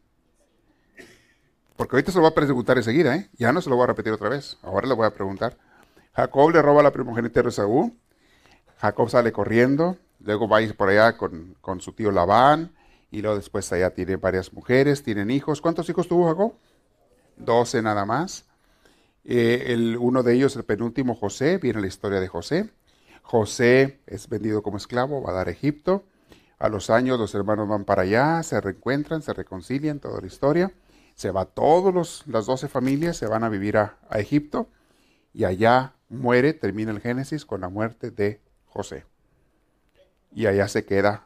Porque ahorita se lo va a preguntar enseguida, ¿eh? Ya no se lo voy a repetir otra vez. Ahora le voy a preguntar. Jacob le roba la primogenitura a Esaú. Jacob sale corriendo. Luego va a ir por allá con, con su tío Labán. Y luego después allá tiene varias mujeres, tienen hijos. ¿Cuántos hijos tuvo Jacob? Doce nada más. Eh, el, uno de ellos, el penúltimo, José, viene la historia de José. José es vendido como esclavo, va a dar a Egipto. A los años los hermanos van para allá, se reencuentran, se reconcilian, toda la historia. Se va todas las doce familias, se van a vivir a, a Egipto. Y allá muere, termina el Génesis con la muerte de José. Y allá se queda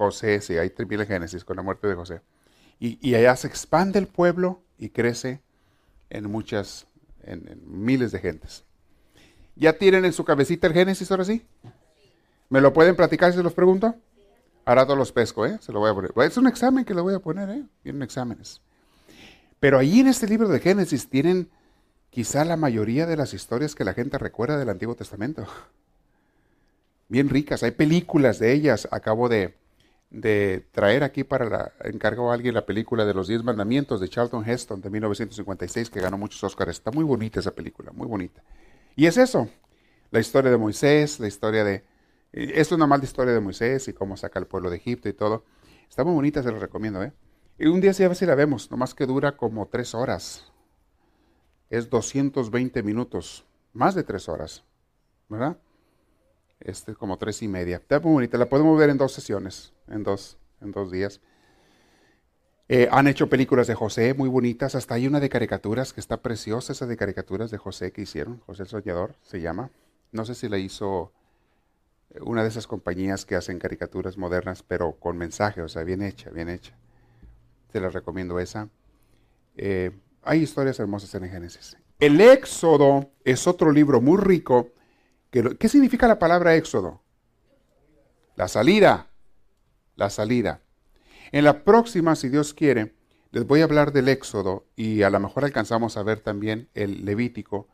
José, sí, ahí termina el Génesis con la muerte de José. Y, allá se expande el pueblo y crece en muchas, en, miles de gentes. ¿Ya tienen en su cabecita el Génesis ahora sí? ¿Me lo pueden platicar si se los pregunto? Ahora todos los pesco, ¿eh? Se lo voy a poner. Es un examen que le voy a poner, ¿eh? Vienen exámenes. Pero ahí en este libro de Génesis tienen quizá la mayoría de las historias que la gente recuerda del Antiguo Testamento. Bien ricas, hay películas de ellas. Acabo de, de traer aquí para la, encargo a alguien la película de los Diez Mandamientos de Charlton Heston de 1956 que ganó muchos Oscars. Está muy bonita esa película, muy bonita. Y es eso, la historia de Moisés, la historia de... Es una mala historia de Moisés y cómo saca al pueblo de Egipto y todo. Está muy bonita, se lo recomiendo, ¿eh? Y un día sí a ver si la vemos, nomás que dura como tres horas. Es 220 minutos, más de tres horas, ¿verdad? este, como tres y media. Está muy bonita, la podemos ver en dos sesiones, en dos, en dos días. Eh, han hecho películas de José muy bonitas, hasta hay una de caricaturas que está preciosa, esa de caricaturas de José que hicieron, José el Soñador se llama. No sé si la hizo una de esas compañías que hacen caricaturas modernas, pero con mensaje, o sea, bien hecha, bien hecha. Te la recomiendo esa. Eh, hay historias hermosas en el Génesis. El Éxodo es otro libro muy rico ¿Qué significa la palabra éxodo? La salida. La salida. En la próxima, si Dios quiere, les voy a hablar del éxodo y a lo mejor alcanzamos a ver también el Levítico,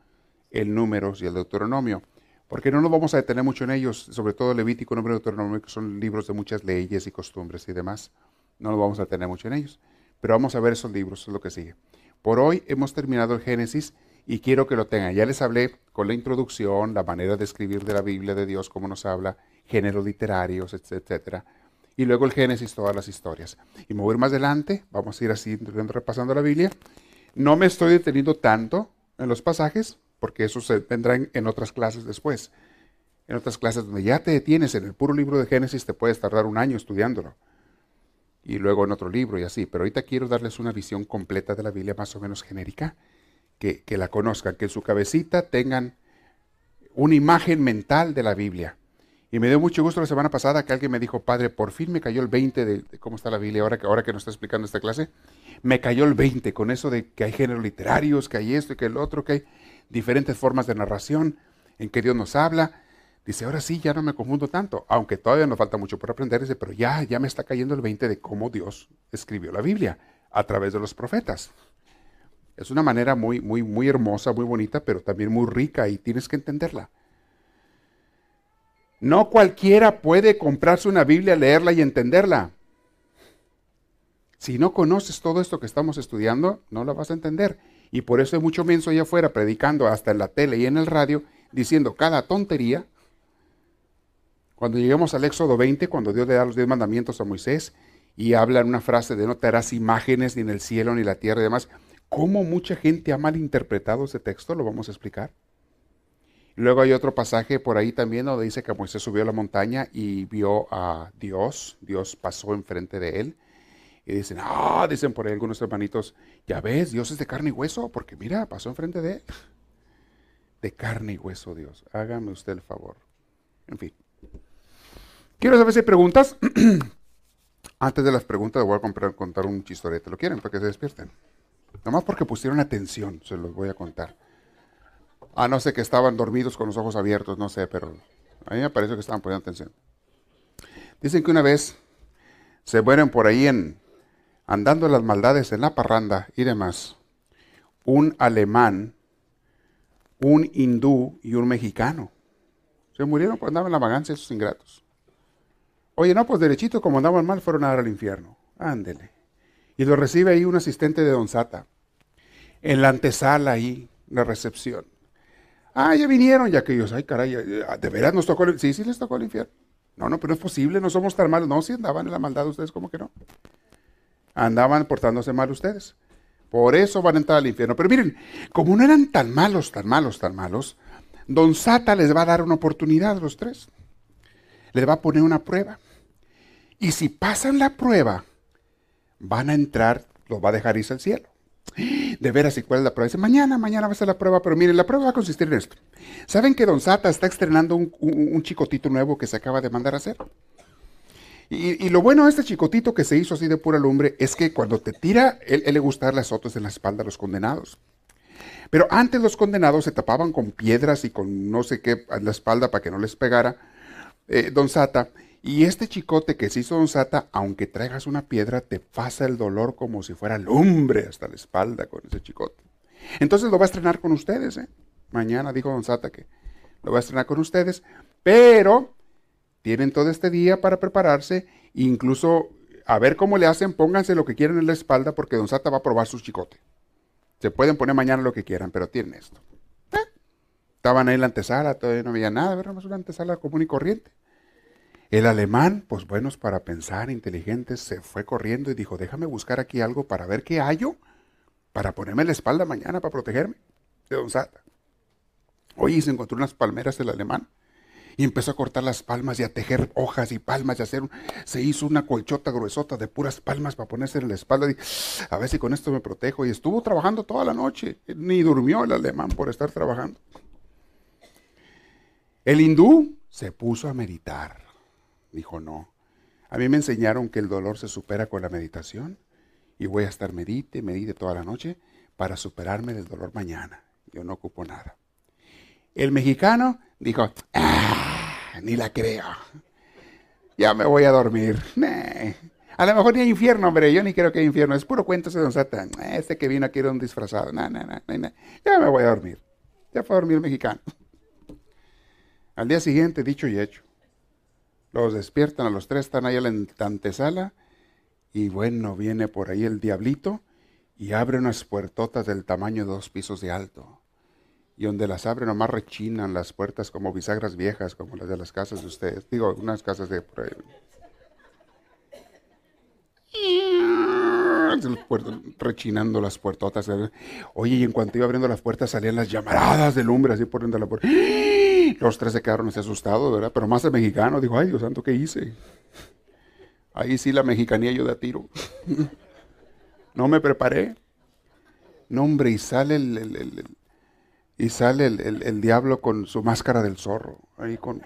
el Números y el Deuteronomio. Porque no nos vamos a detener mucho en ellos, sobre todo Levítico, y Deuteronomio, que son libros de muchas leyes y costumbres y demás. No nos vamos a detener mucho en ellos. Pero vamos a ver esos libros, es lo que sigue. Por hoy hemos terminado el Génesis y quiero que lo tengan. Ya les hablé con la introducción, la manera de escribir de la Biblia de Dios, cómo nos habla, géneros literarios, etcétera. Y luego el Génesis, todas las historias. Y me más adelante, vamos a ir así repasando la Biblia. No me estoy deteniendo tanto en los pasajes, porque eso se vendrá en, otras clases después. En otras clases donde ya te detienes en el puro libro de Génesis, te puedes tardar un año estudiándolo. Y luego en otro libro y así. Pero ahorita quiero darles una visión completa de la Biblia más o menos genérica, que, que la conozcan, que en su cabecita tengan una imagen mental de la Biblia. Y me dio mucho gusto la semana pasada que alguien me dijo, padre, por fin me cayó el 20 de, cómo está la Biblia ahora que, ahora que nos está explicando esta clase. Me cayó el 20 con eso de que hay géneros literarios, que hay esto y que el otro, que hay diferentes formas de narración en que Dios nos habla. Dice, ahora sí, ya no me confundo tanto, aunque todavía nos falta mucho por aprender, dice, pero ya, ya me está cayendo el 20 de cómo Dios escribió la Biblia a través de los profetas. Es una manera muy, muy, muy hermosa, muy bonita, pero también muy rica y tienes que entenderla. No cualquiera puede comprarse una Biblia, leerla y entenderla. Si no conoces todo esto que estamos estudiando, no la vas a entender. Y por eso hay mucho menso allá afuera predicando hasta en la tele y en el radio, diciendo cada tontería. Cuando lleguemos al Éxodo 20, cuando Dios le da los diez mandamientos a Moisés y habla en una frase de no te harás imágenes ni en el cielo ni en la tierra y demás, ¿cómo mucha gente ha malinterpretado ese texto? Lo vamos a explicar. Luego hay otro pasaje por ahí también donde dice que Moisés subió a la montaña y vio a Dios. Dios pasó enfrente de él. Y dicen, ah, dicen por ahí algunos hermanitos, ya ves, Dios es de carne y hueso, porque mira, pasó enfrente de. De carne y hueso Dios. Hágame usted el favor. En fin. Quiero saber si hay preguntas. Antes de las preguntas, voy a contar un chistorete. ¿Lo quieren para que se despierten? Nomás porque pusieron atención, se los voy a contar. Ah, no sé que estaban dormidos con los ojos abiertos, no sé, pero a mí me parece que estaban poniendo atención. Dicen que una vez se mueren por ahí en andando las maldades en la parranda y demás. Un alemán, un hindú y un mexicano. Se murieron por andar en la vagancia esos ingratos. Oye, no, pues derechito, como andaban mal, fueron a dar al infierno. Ándele. Y lo recibe ahí un asistente de Don Sata. En la antesala ahí, la recepción. Ah, ya vinieron, ya que ellos, ay caray, de veras nos tocó el Sí, sí les tocó el infierno. No, no, pero es posible, no somos tan malos. No, si andaban en la maldad ustedes, ¿cómo que no? Andaban portándose mal ustedes. Por eso van a entrar al infierno. Pero miren, como no eran tan malos, tan malos, tan malos, Don Sata les va a dar una oportunidad a los tres. Les va a poner una prueba. Y si pasan la prueba, van a entrar, los va a dejar irse al cielo de veras, ¿y cuál es la prueba? Dice, mañana, mañana va a ser la prueba, pero miren, la prueba va a consistir en esto. ¿Saben que Don Sata está estrenando un, chicotito nuevo que se acaba de mandar a hacer? Y, lo bueno de este chicotito que se hizo así de pura lumbre es que cuando te tira, él, le gusta dar las azotes en la espalda a los condenados. Pero antes los condenados se tapaban con piedras y con no sé qué en la espalda para que no les pegara eh, Don Sata. Y este chicote que se hizo Don Sata, aunque traigas una piedra, te pasa el dolor como si fuera lumbre hasta la espalda con ese chicote. Entonces lo va a estrenar con ustedes, ¿eh? Mañana dijo Don Sata que lo va a estrenar con ustedes, pero tienen todo este día para prepararse, incluso a ver cómo le hacen, pónganse lo que quieran en la espalda porque Don Sata va a probar su chicote. Se pueden poner mañana lo que quieran, pero tienen esto. ¿Eh? Estaban ahí en la antesala, todavía no había nada, ¿verdad? una antesala común y corriente. El alemán, pues buenos para pensar, inteligentes, se fue corriendo y dijo, déjame buscar aquí algo para ver qué hallo, para ponerme la espalda mañana para protegerme de Don Sata. Oye, se encontró unas palmeras el alemán y empezó a cortar las palmas y a tejer hojas y palmas y hacer, se hizo una colchota gruesota de puras palmas para ponerse en la espalda y a ver si con esto me protejo. Y estuvo trabajando toda la noche, ni durmió el alemán por estar trabajando. El hindú se puso a meditar Dijo, no. A mí me enseñaron que el dolor se supera con la meditación y voy a estar medite, medite toda la noche para superarme del dolor mañana. Yo no ocupo nada. El mexicano dijo, ah, ni la creo. Ya me voy a dormir. A lo mejor ni hay infierno, hombre. Yo ni creo que hay infierno. Es puro cuento ese don Satan. Este que vino aquí era un disfrazado. Ya me voy a dormir. Ya fue a dormir mexicano. Al día siguiente, dicho y hecho. Los despiertan a los tres, están ahí en la antesala. Y bueno, viene por ahí el diablito y abre unas puertotas del tamaño de dos pisos de alto. Y donde las abre nomás rechinan las puertas como bisagras viejas, como las de las casas de ustedes. Digo, unas casas de por ahí. rechinando las puertotas. Oye, y en cuanto iba abriendo las puertas salían las llamaradas de lumbre así por dentro de la puerta. Los tres se quedaron así asustados, ¿verdad? Pero más el mexicano dijo, ay Dios santo, ¿qué hice? Ahí sí la mexicanía yo de tiro. no me preparé. No, hombre, y sale el, y sale el, diablo con su máscara del zorro, ahí con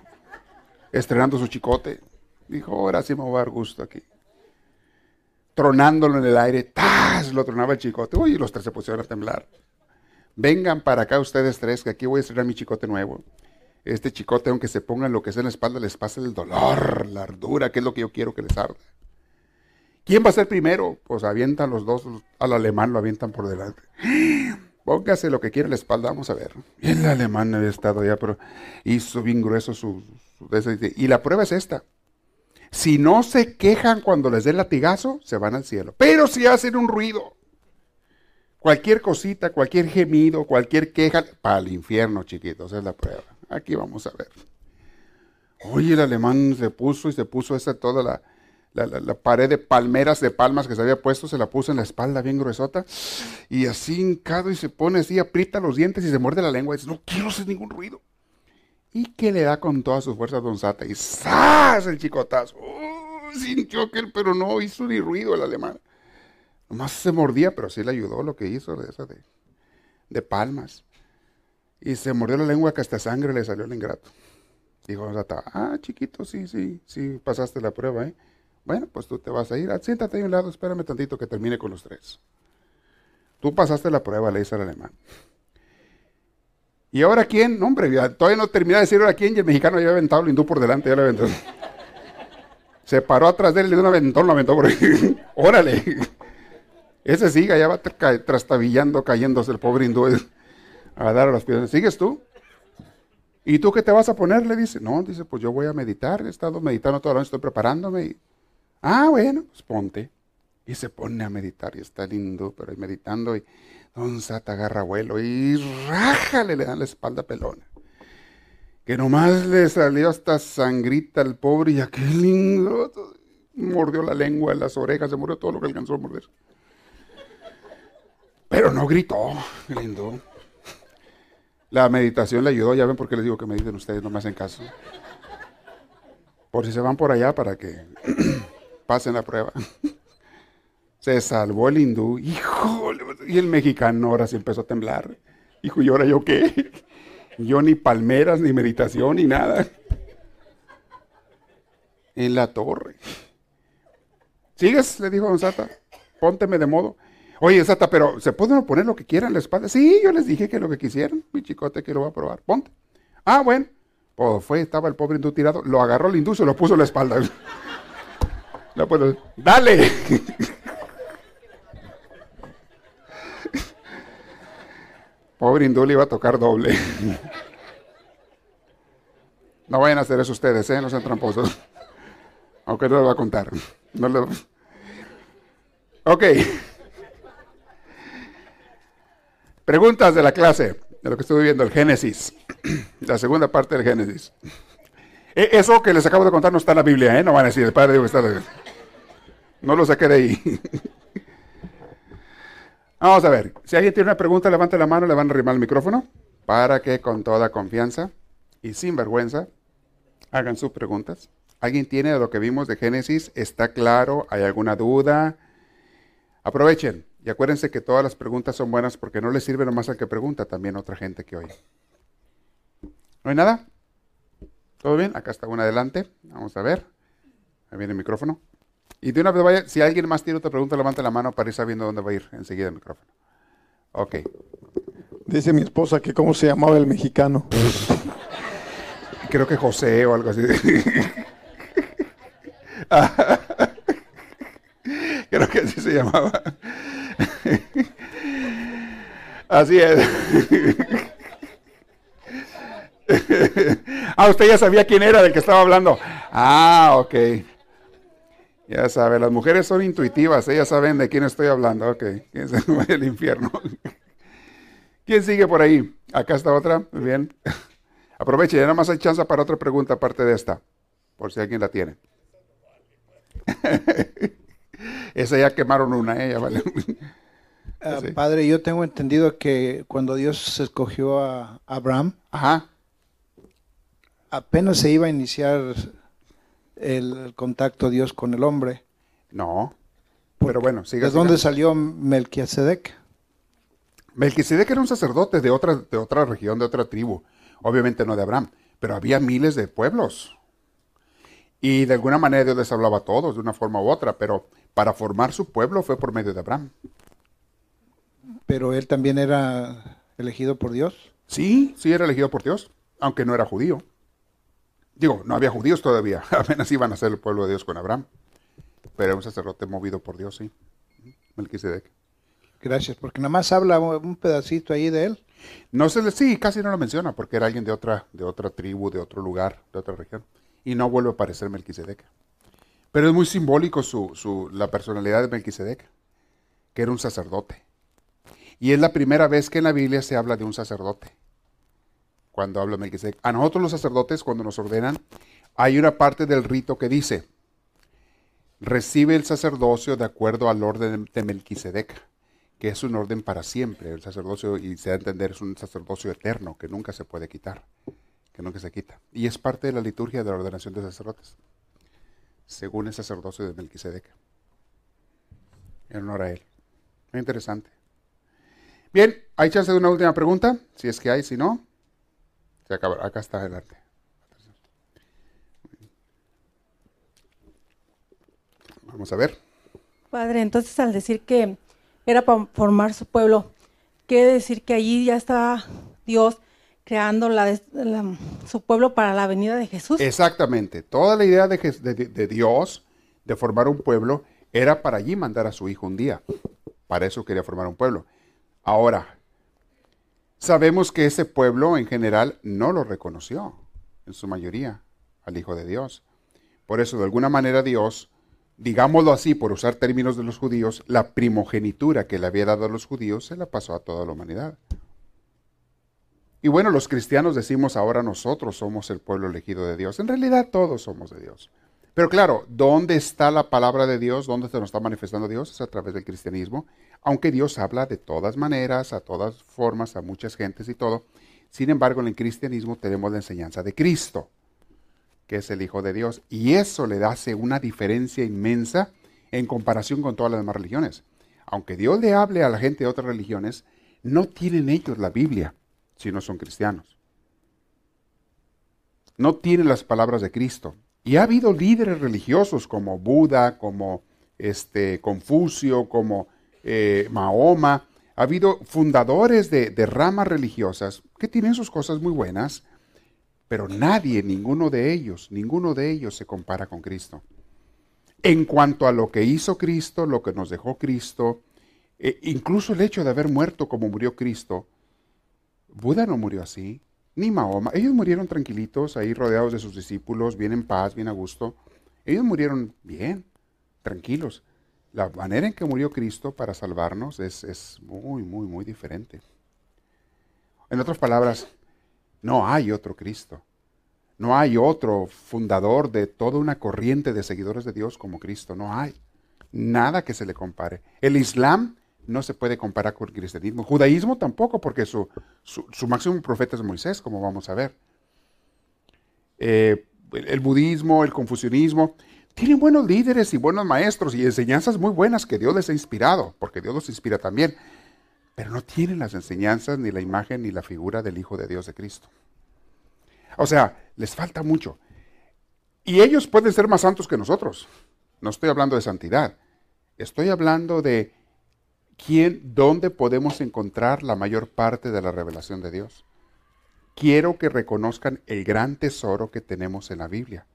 estrenando su chicote. Dijo, ahora sí me voy a dar gusto aquí. Tronándolo en el aire, ¡tas! Lo tronaba el chicote. Uy, los tres se pusieron a temblar. Vengan para acá ustedes tres, que aquí voy a estrenar mi chicote nuevo. Este chicote, aunque se ponga lo que es en la espalda, les pasa el dolor, la ardura, que es lo que yo quiero que les arda. ¿Quién va a ser primero? Pues avientan los dos, al alemán lo avientan por delante. Póngase lo que quiera en la espalda, vamos a ver. El alemán había estado ya, pero hizo bien grueso su, Y la prueba es esta. Si no se quejan cuando les den latigazo, se van al cielo. Pero si hacen un ruido, cualquier cosita, cualquier gemido, cualquier queja, para el infierno, chiquitos, es la prueba. Aquí vamos a ver. Oye, el alemán se puso y se puso esa toda la, la, pared de palmeras de palmas que se había puesto, se la puso en la espalda bien gruesota, y así hincado y se pone así, aprieta los dientes y se muerde la lengua y dice, no quiero hacer ningún ruido. Y que le da con toda su fuerza a Don Sata y ¡zas! el chicotazo. Uh, sintió que pero no hizo ni ruido el alemán. Nomás se mordía, pero sí le ayudó lo que hizo de esa de, de palmas. Y se mordió la lengua que hasta sangre le salió el ingrato. Dijo Don Sata, ah, chiquito, sí, sí, sí, pasaste la prueba, ¿eh? Bueno, pues tú te vas a ir. Siéntate ahí a un lado, espérame tantito que termine con los tres. Tú pasaste la prueba, le dice al alemán. ¿Y ahora quién? No, hombre, todavía no terminé de decir ahora quién y el mexicano ya había aventado el hindú por delante, ya lo aventó. Se paró atrás de él y le dio un aventón, lo aventó por ahí. ¡Órale! Ese siga, ya va trastabillando, cayéndose el pobre hindú a dar a los pies. ¿Sigues tú? ¿Y tú qué te vas a poner? Le dice. No, dice, pues yo voy a meditar. He estado meditando toda la noche, estoy preparándome. Ah, bueno, pues ponte. Y se pone a meditar y está lindo, pero meditando y Don Sata agarra vuelo y rájale, le dan la espalda pelona. Que nomás le salió hasta sangrita al pobre y aquel lindo mordió la lengua, las orejas, se murió todo lo que alcanzó a morder. Pero no gritó, lindo. La meditación le ayudó, ya ven por qué les digo que mediten ustedes, no me hacen caso. Por si se van por allá para que pasen la prueba. Se salvó el hindú, híjole, y el mexicano ahora sí empezó a temblar. Hijo, ¿y ahora yo qué? Yo ni palmeras, ni meditación, ni nada. En la torre. ¿Sigues? Le dijo Don Sata. Pónteme de modo. Oye, Sata, pero ¿se pueden poner lo que quieran la espalda? Sí, yo les dije que lo que quisieran. Mi chicote que lo va a probar. Ponte. Ah, bueno. Pues fue, estaba el pobre hindú tirado. Lo agarró el hindú, se lo puso en la espalda. No. ¡Dale! Pobre Induli iba a tocar doble. No vayan a hacer eso ustedes, ¿eh? No sean tramposos. Aunque no lo va a contar. Ok. Preguntas de la clase, de lo que estuve viendo, el Génesis. La segunda parte del Génesis. E, eso que les acabo de contar no está en la Biblia, ¿eh? No van a decir, el Padre dijo que está... No lo saqué de ahí. Vamos a ver. Si alguien tiene una pregunta, levante la mano, le van a arrimar el micrófono para que con toda confianza y sin vergüenza hagan sus preguntas. ¿Alguien tiene de lo que vimos de Génesis? ¿Está claro? ¿Hay alguna duda? Aprovechen y acuérdense que todas las preguntas son buenas porque no les sirve nomás al que pregunta, también otra gente que oye. ¿No hay nada? ¿Todo bien? Acá está una adelante. Vamos a ver. Ahí viene el micrófono. Y de una vez vaya, si alguien más tiene otra pregunta, levante la mano para ir sabiendo dónde va a ir enseguida el micrófono. Ok. Dice mi esposa que cómo se llamaba el mexicano. Creo que José o algo así. Creo que así se llamaba. Así es. ah, usted ya sabía quién era del que estaba hablando. Ah, ok. Ya sabe, las mujeres son intuitivas, ellas saben de quién estoy hablando. Ok, ¿quién se el infierno? ¿Quién sigue por ahí? Acá está otra, muy bien. Aproveche, ya nada más hay chance para otra pregunta aparte de esta, por si alguien la tiene. Esa ya quemaron una, ella, ¿vale? Ah. Padre, yo tengo entendido que cuando Dios escogió a Abraham, Ajá. apenas se iba a iniciar el contacto Dios con el hombre. No. Pero bueno, siga. ¿De dónde salió Melquisedec? Melquisedec era un sacerdote de otra, de otra región, de otra tribu. Obviamente no de Abraham, pero había miles de pueblos. Y de alguna manera Dios les hablaba a todos, de una forma u otra, pero para formar su pueblo fue por medio de Abraham. Pero él también era elegido por Dios. Sí, sí era elegido por Dios, aunque no era judío. Digo, no había judíos todavía, apenas iban a ser el pueblo de Dios con Abraham. Pero era un sacerdote movido por Dios, sí. Melquisedec. Gracias, porque nada más habla un pedacito ahí de él. No se le, sí, casi no lo menciona, porque era alguien de otra, de otra tribu, de otro lugar, de otra región. Y no vuelve a aparecer Melquisedec. Pero es muy simbólico su, su, la personalidad de Melquisedec, que era un sacerdote. Y es la primera vez que en la Biblia se habla de un sacerdote. Cuando habla Melquisedec. A nosotros los sacerdotes, cuando nos ordenan, hay una parte del rito que dice, recibe el sacerdocio de acuerdo al orden de Melquisedec que es un orden para siempre. El sacerdocio, y se da a entender, es un sacerdocio eterno que nunca se puede quitar, que nunca se quita. Y es parte de la liturgia de la ordenación de sacerdotes, según el sacerdocio de Melquisedec. En honor a él. Muy interesante. Bien, ¿hay chance de una última pregunta? Si es que hay, si no, se. Acá está adelante. Vamos a ver. Padre, entonces al decir que era para formar su pueblo, quiere decir que allí ya estaba Dios creando la des- la- su pueblo para la venida de Jesús. Exactamente. Toda la idea de Dios de formar un pueblo era para allí mandar a su hijo un día. Para eso quería formar un pueblo. Ahora, sabemos que ese pueblo en general no lo reconoció, en su mayoría, al Hijo de Dios. Por eso, de alguna manera, Dios, digámoslo así, por usar términos de los judíos, la primogenitura que le había dado a los judíos se la pasó a toda la humanidad. Y bueno, los cristianos decimos ahora nosotros somos el pueblo elegido de Dios. En realidad todos somos de Dios. Pero claro, ¿dónde está la palabra de Dios? ¿Dónde se nos está manifestando Dios? Es a través del cristianismo. Aunque Dios habla de todas maneras, a todas formas, a muchas gentes y todo. Sin embargo, en el cristianismo tenemos la enseñanza de Cristo, que es el Hijo de Dios. Y eso le hace una diferencia inmensa en comparación con todas las demás religiones. Aunque Dios le hable a la gente de otras religiones, no tienen ellos la Biblia si no son cristianos. No tienen las palabras de Cristo. Y ha habido líderes religiosos como Buda, como este, Confucio, como eh, Mahoma. Ha habido fundadores de, ramas religiosas que tienen sus cosas muy buenas, pero nadie, ninguno de ellos, ninguno de ellos se compara con Cristo. En cuanto a lo que hizo Cristo, lo que nos dejó Cristo, eh, incluso el hecho de haber muerto como murió Cristo, Buda no murió así, ni Mahoma. Ellos murieron tranquilitos, ahí rodeados de sus discípulos, bien en paz, bien a gusto. Ellos murieron bien, tranquilos. La manera en que murió Cristo para salvarnos es, es muy, muy, muy diferente. En otras palabras, no hay otro Cristo. No hay otro fundador de toda una corriente de seguidores de Dios como Cristo. No hay. Nada que se le compare. El Islam no se puede comparar con el cristianismo. Judaísmo tampoco, porque su, su, máximo profeta es Moisés, como vamos a ver. Eh, el, el budismo, el confucianismo, tienen buenos líderes y buenos maestros y enseñanzas muy buenas que Dios les ha inspirado, porque Dios los inspira también. Pero no tienen las enseñanzas, ni la imagen, ni la figura del Hijo de Dios de Cristo. O sea, les falta mucho. Y ellos pueden ser más santos que nosotros. No estoy hablando de santidad. Estoy hablando de quién, dónde podemos encontrar la mayor parte de la revelación de Dios. Quiero que reconozcan el gran tesoro que tenemos en la Biblia,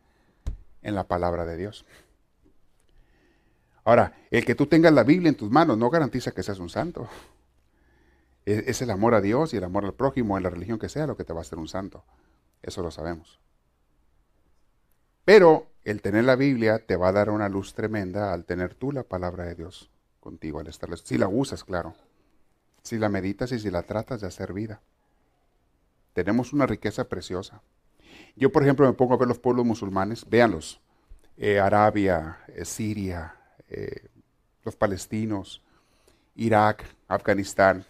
en la palabra de Dios. Ahora, el que tú tengas la Biblia en tus manos no garantiza que seas un santo. Es, es el amor a Dios y el amor al prójimo en la religión que sea lo que te va a hacer un santo. Eso lo sabemos. Pero el tener la Biblia te va a dar una luz tremenda al tener tú la palabra de Dios contigo, al estar, si la usas, claro. Si la meditas y si la tratas de hacer vida. Tenemos una riqueza preciosa. Yo, por ejemplo, me pongo a ver los pueblos musulmanes, véanlos. Eh, Arabia, eh, Siria, eh, los palestinos, Irak, Afganistán.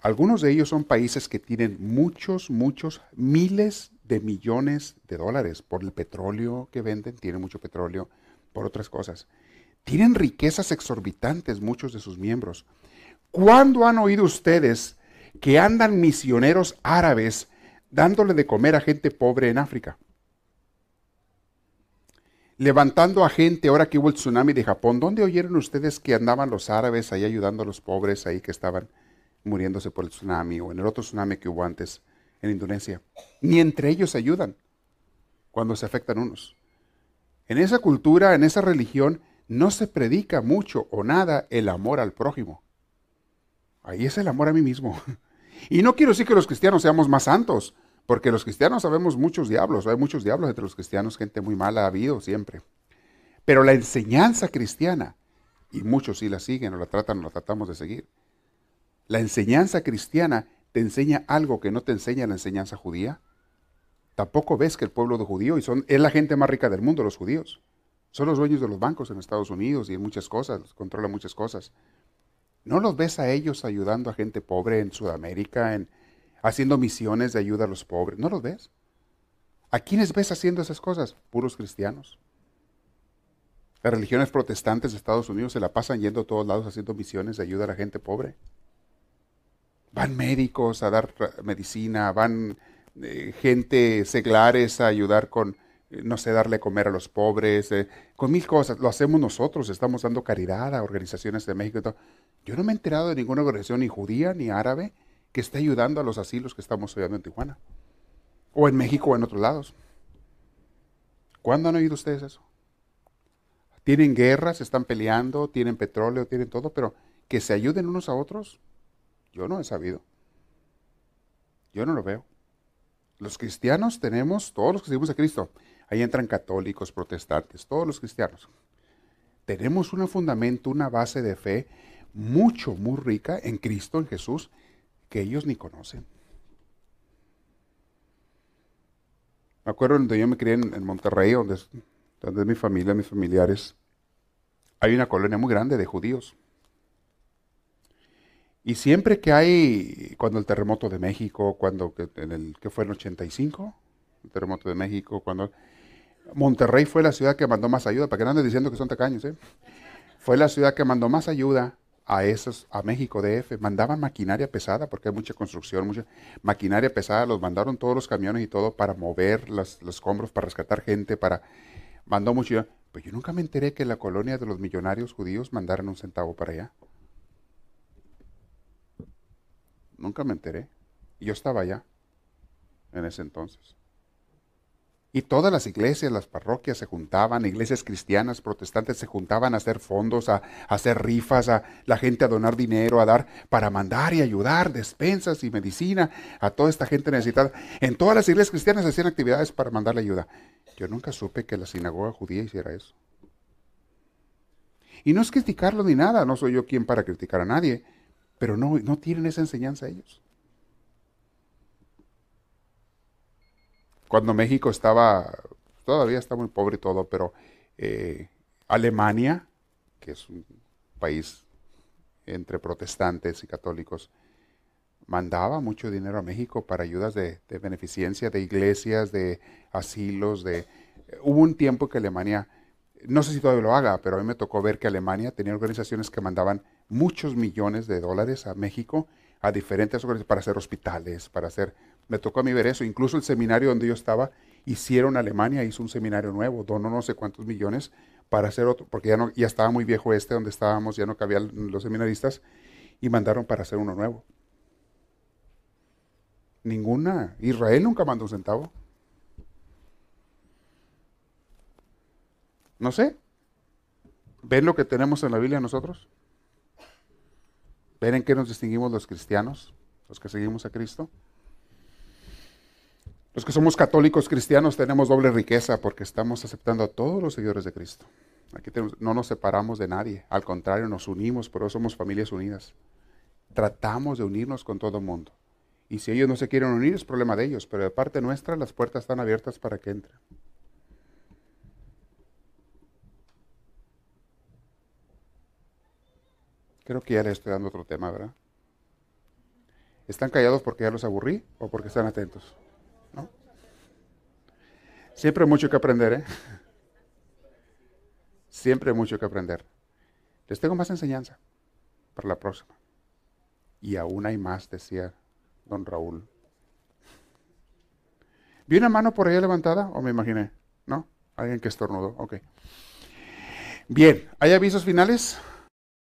Algunos de ellos son países que tienen muchos, muchos, miles de millones de dólares por el petróleo que venden, tienen mucho petróleo, por otras cosas. Tienen riquezas exorbitantes muchos de sus miembros. ¿Cuándo han oído ustedes que andan misioneros árabes dándole de comer a gente pobre en África? Levantando a gente, ahora que hubo el tsunami de Japón, ¿dónde oyeron ustedes que andaban los árabes ahí ayudando a los pobres ahí que estaban muriéndose por el tsunami o en el otro tsunami que hubo antes en Indonesia? Ni entre ellos ayudan cuando se afectan unos. En esa cultura, en esa religión, no se predica mucho o nada el amor al prójimo. Ahí es el amor a mí mismo. Y no quiero decir que los cristianos seamos más santos, porque los cristianos sabemos muchos diablos, hay muchos diablos entre los cristianos, gente muy mala ha habido siempre. Pero la enseñanza cristiana, y muchos sí la siguen o la tratan o la tratamos de seguir, la enseñanza cristiana te enseña algo que no te enseña la enseñanza judía. Tampoco ves que el pueblo de judío, y son, es la gente más rica del mundo, los judíos. Son los dueños de los bancos en Estados Unidos y en muchas cosas, controlan muchas cosas. ¿No los ves a ellos ayudando a gente pobre en Sudamérica, en, haciendo misiones de ayuda a los pobres? ¿No los ves? ¿A quiénes ves haciendo esas cosas? Puros cristianos. Las religiones protestantes de Estados Unidos se la pasan yendo a todos lados haciendo misiones de ayuda a la gente pobre. Van médicos a dar medicina, van eh, gente seglares a ayudar con, no sé, darle comer a los pobres, eh, con mil cosas. Lo hacemos nosotros, estamos dando caridad a organizaciones de México y todo. Yo no me he enterado de ninguna organización ni judía ni árabe que esté ayudando a los asilos que estamos ayudando en Tijuana. O en México o en otros lados. ¿Cuándo han oído ustedes eso? Tienen guerras, están peleando, tienen petróleo, tienen todo, pero que se ayuden unos a otros, yo no he sabido. Yo no lo veo. Los cristianos tenemos, todos los que seguimos a Cristo, ahí entran católicos, protestantes, todos los cristianos. Tenemos un fundamento, una base de fe mucho, muy rica en Cristo, en Jesús, que ellos ni conocen. Me acuerdo donde yo me crié en, Monterrey, donde donde es mi familia, mis familiares. Hay una colonia muy grande de judíos. Y siempre que hay, cuando el terremoto de México, cuando en el que fue en el 85, el terremoto de México, cuando Monterrey fue la ciudad que mandó más ayuda, para que no anden diciendo que son tacaños, ¿eh? fue la ciudad que mandó más ayuda a esos, a México DF, mandaban maquinaria pesada, porque hay mucha construcción, mucha maquinaria pesada, los mandaron todos los camiones y todo para mover los, los escombros, para rescatar gente, para, mandó mucho. Pues yo nunca me enteré que la colonia de los millonarios judíos mandaron un centavo para allá. Nunca me enteré. Yo estaba allá en ese entonces. Y todas las iglesias, las parroquias se juntaban, iglesias cristianas, protestantes se juntaban a hacer fondos, a, hacer rifas, a la gente a donar dinero, a dar para mandar y ayudar, despensas y medicina a toda esta gente necesitada. En todas las iglesias cristianas hacían actividades para mandarle ayuda. Yo nunca supe que la sinagoga judía hiciera eso. Y no es criticarlo ni nada, no soy yo quien para criticar a nadie, pero no, no tienen esa enseñanza ellos. Cuando México estaba, todavía está muy pobre y todo, pero eh, Alemania, que es un país entre protestantes y católicos, mandaba mucho dinero a México para ayudas de, beneficencia, de iglesias, de asilos, de... Hubo un tiempo que Alemania, no sé si todavía lo haga, pero a mí me tocó ver que Alemania tenía organizaciones que mandaban muchos millones de dólares a México, a diferentes organizaciones, para hacer hospitales, para hacer me tocó a mí ver eso. Incluso el seminario donde yo estaba, hicieron Alemania, hizo un seminario nuevo, donó no sé cuántos millones para hacer otro, porque ya, no, ya estaba muy viejo este donde estábamos, ya no cabían los seminaristas, y mandaron para hacer uno nuevo. Ninguna. Israel nunca mandó un centavo. No sé. ¿Ven lo que tenemos en la Biblia nosotros? ¿Ven en qué nos distinguimos los cristianos, los que seguimos a Cristo? Los que somos católicos cristianos tenemos doble riqueza porque estamos aceptando a todos los seguidores de Cristo. Aquí no nos separamos de nadie, al contrario, nos unimos, pero somos familias unidas. Tratamos de unirnos con todo mundo. Y si ellos no se quieren unir, es problema de ellos, pero de parte nuestra las puertas están abiertas para que entren. Creo que ya les estoy dando otro tema, ¿verdad? ¿Están callados porque ya los aburrí o porque están atentos? Siempre hay mucho que aprender, ¿eh? Siempre hay mucho que aprender. Les tengo más enseñanza para la próxima. Y aún hay más, decía don Raúl. ¿Vi una mano por ahí levantada o me imaginé? ¿No? Alguien que estornudó. Ok. Bien, ¿hay avisos finales?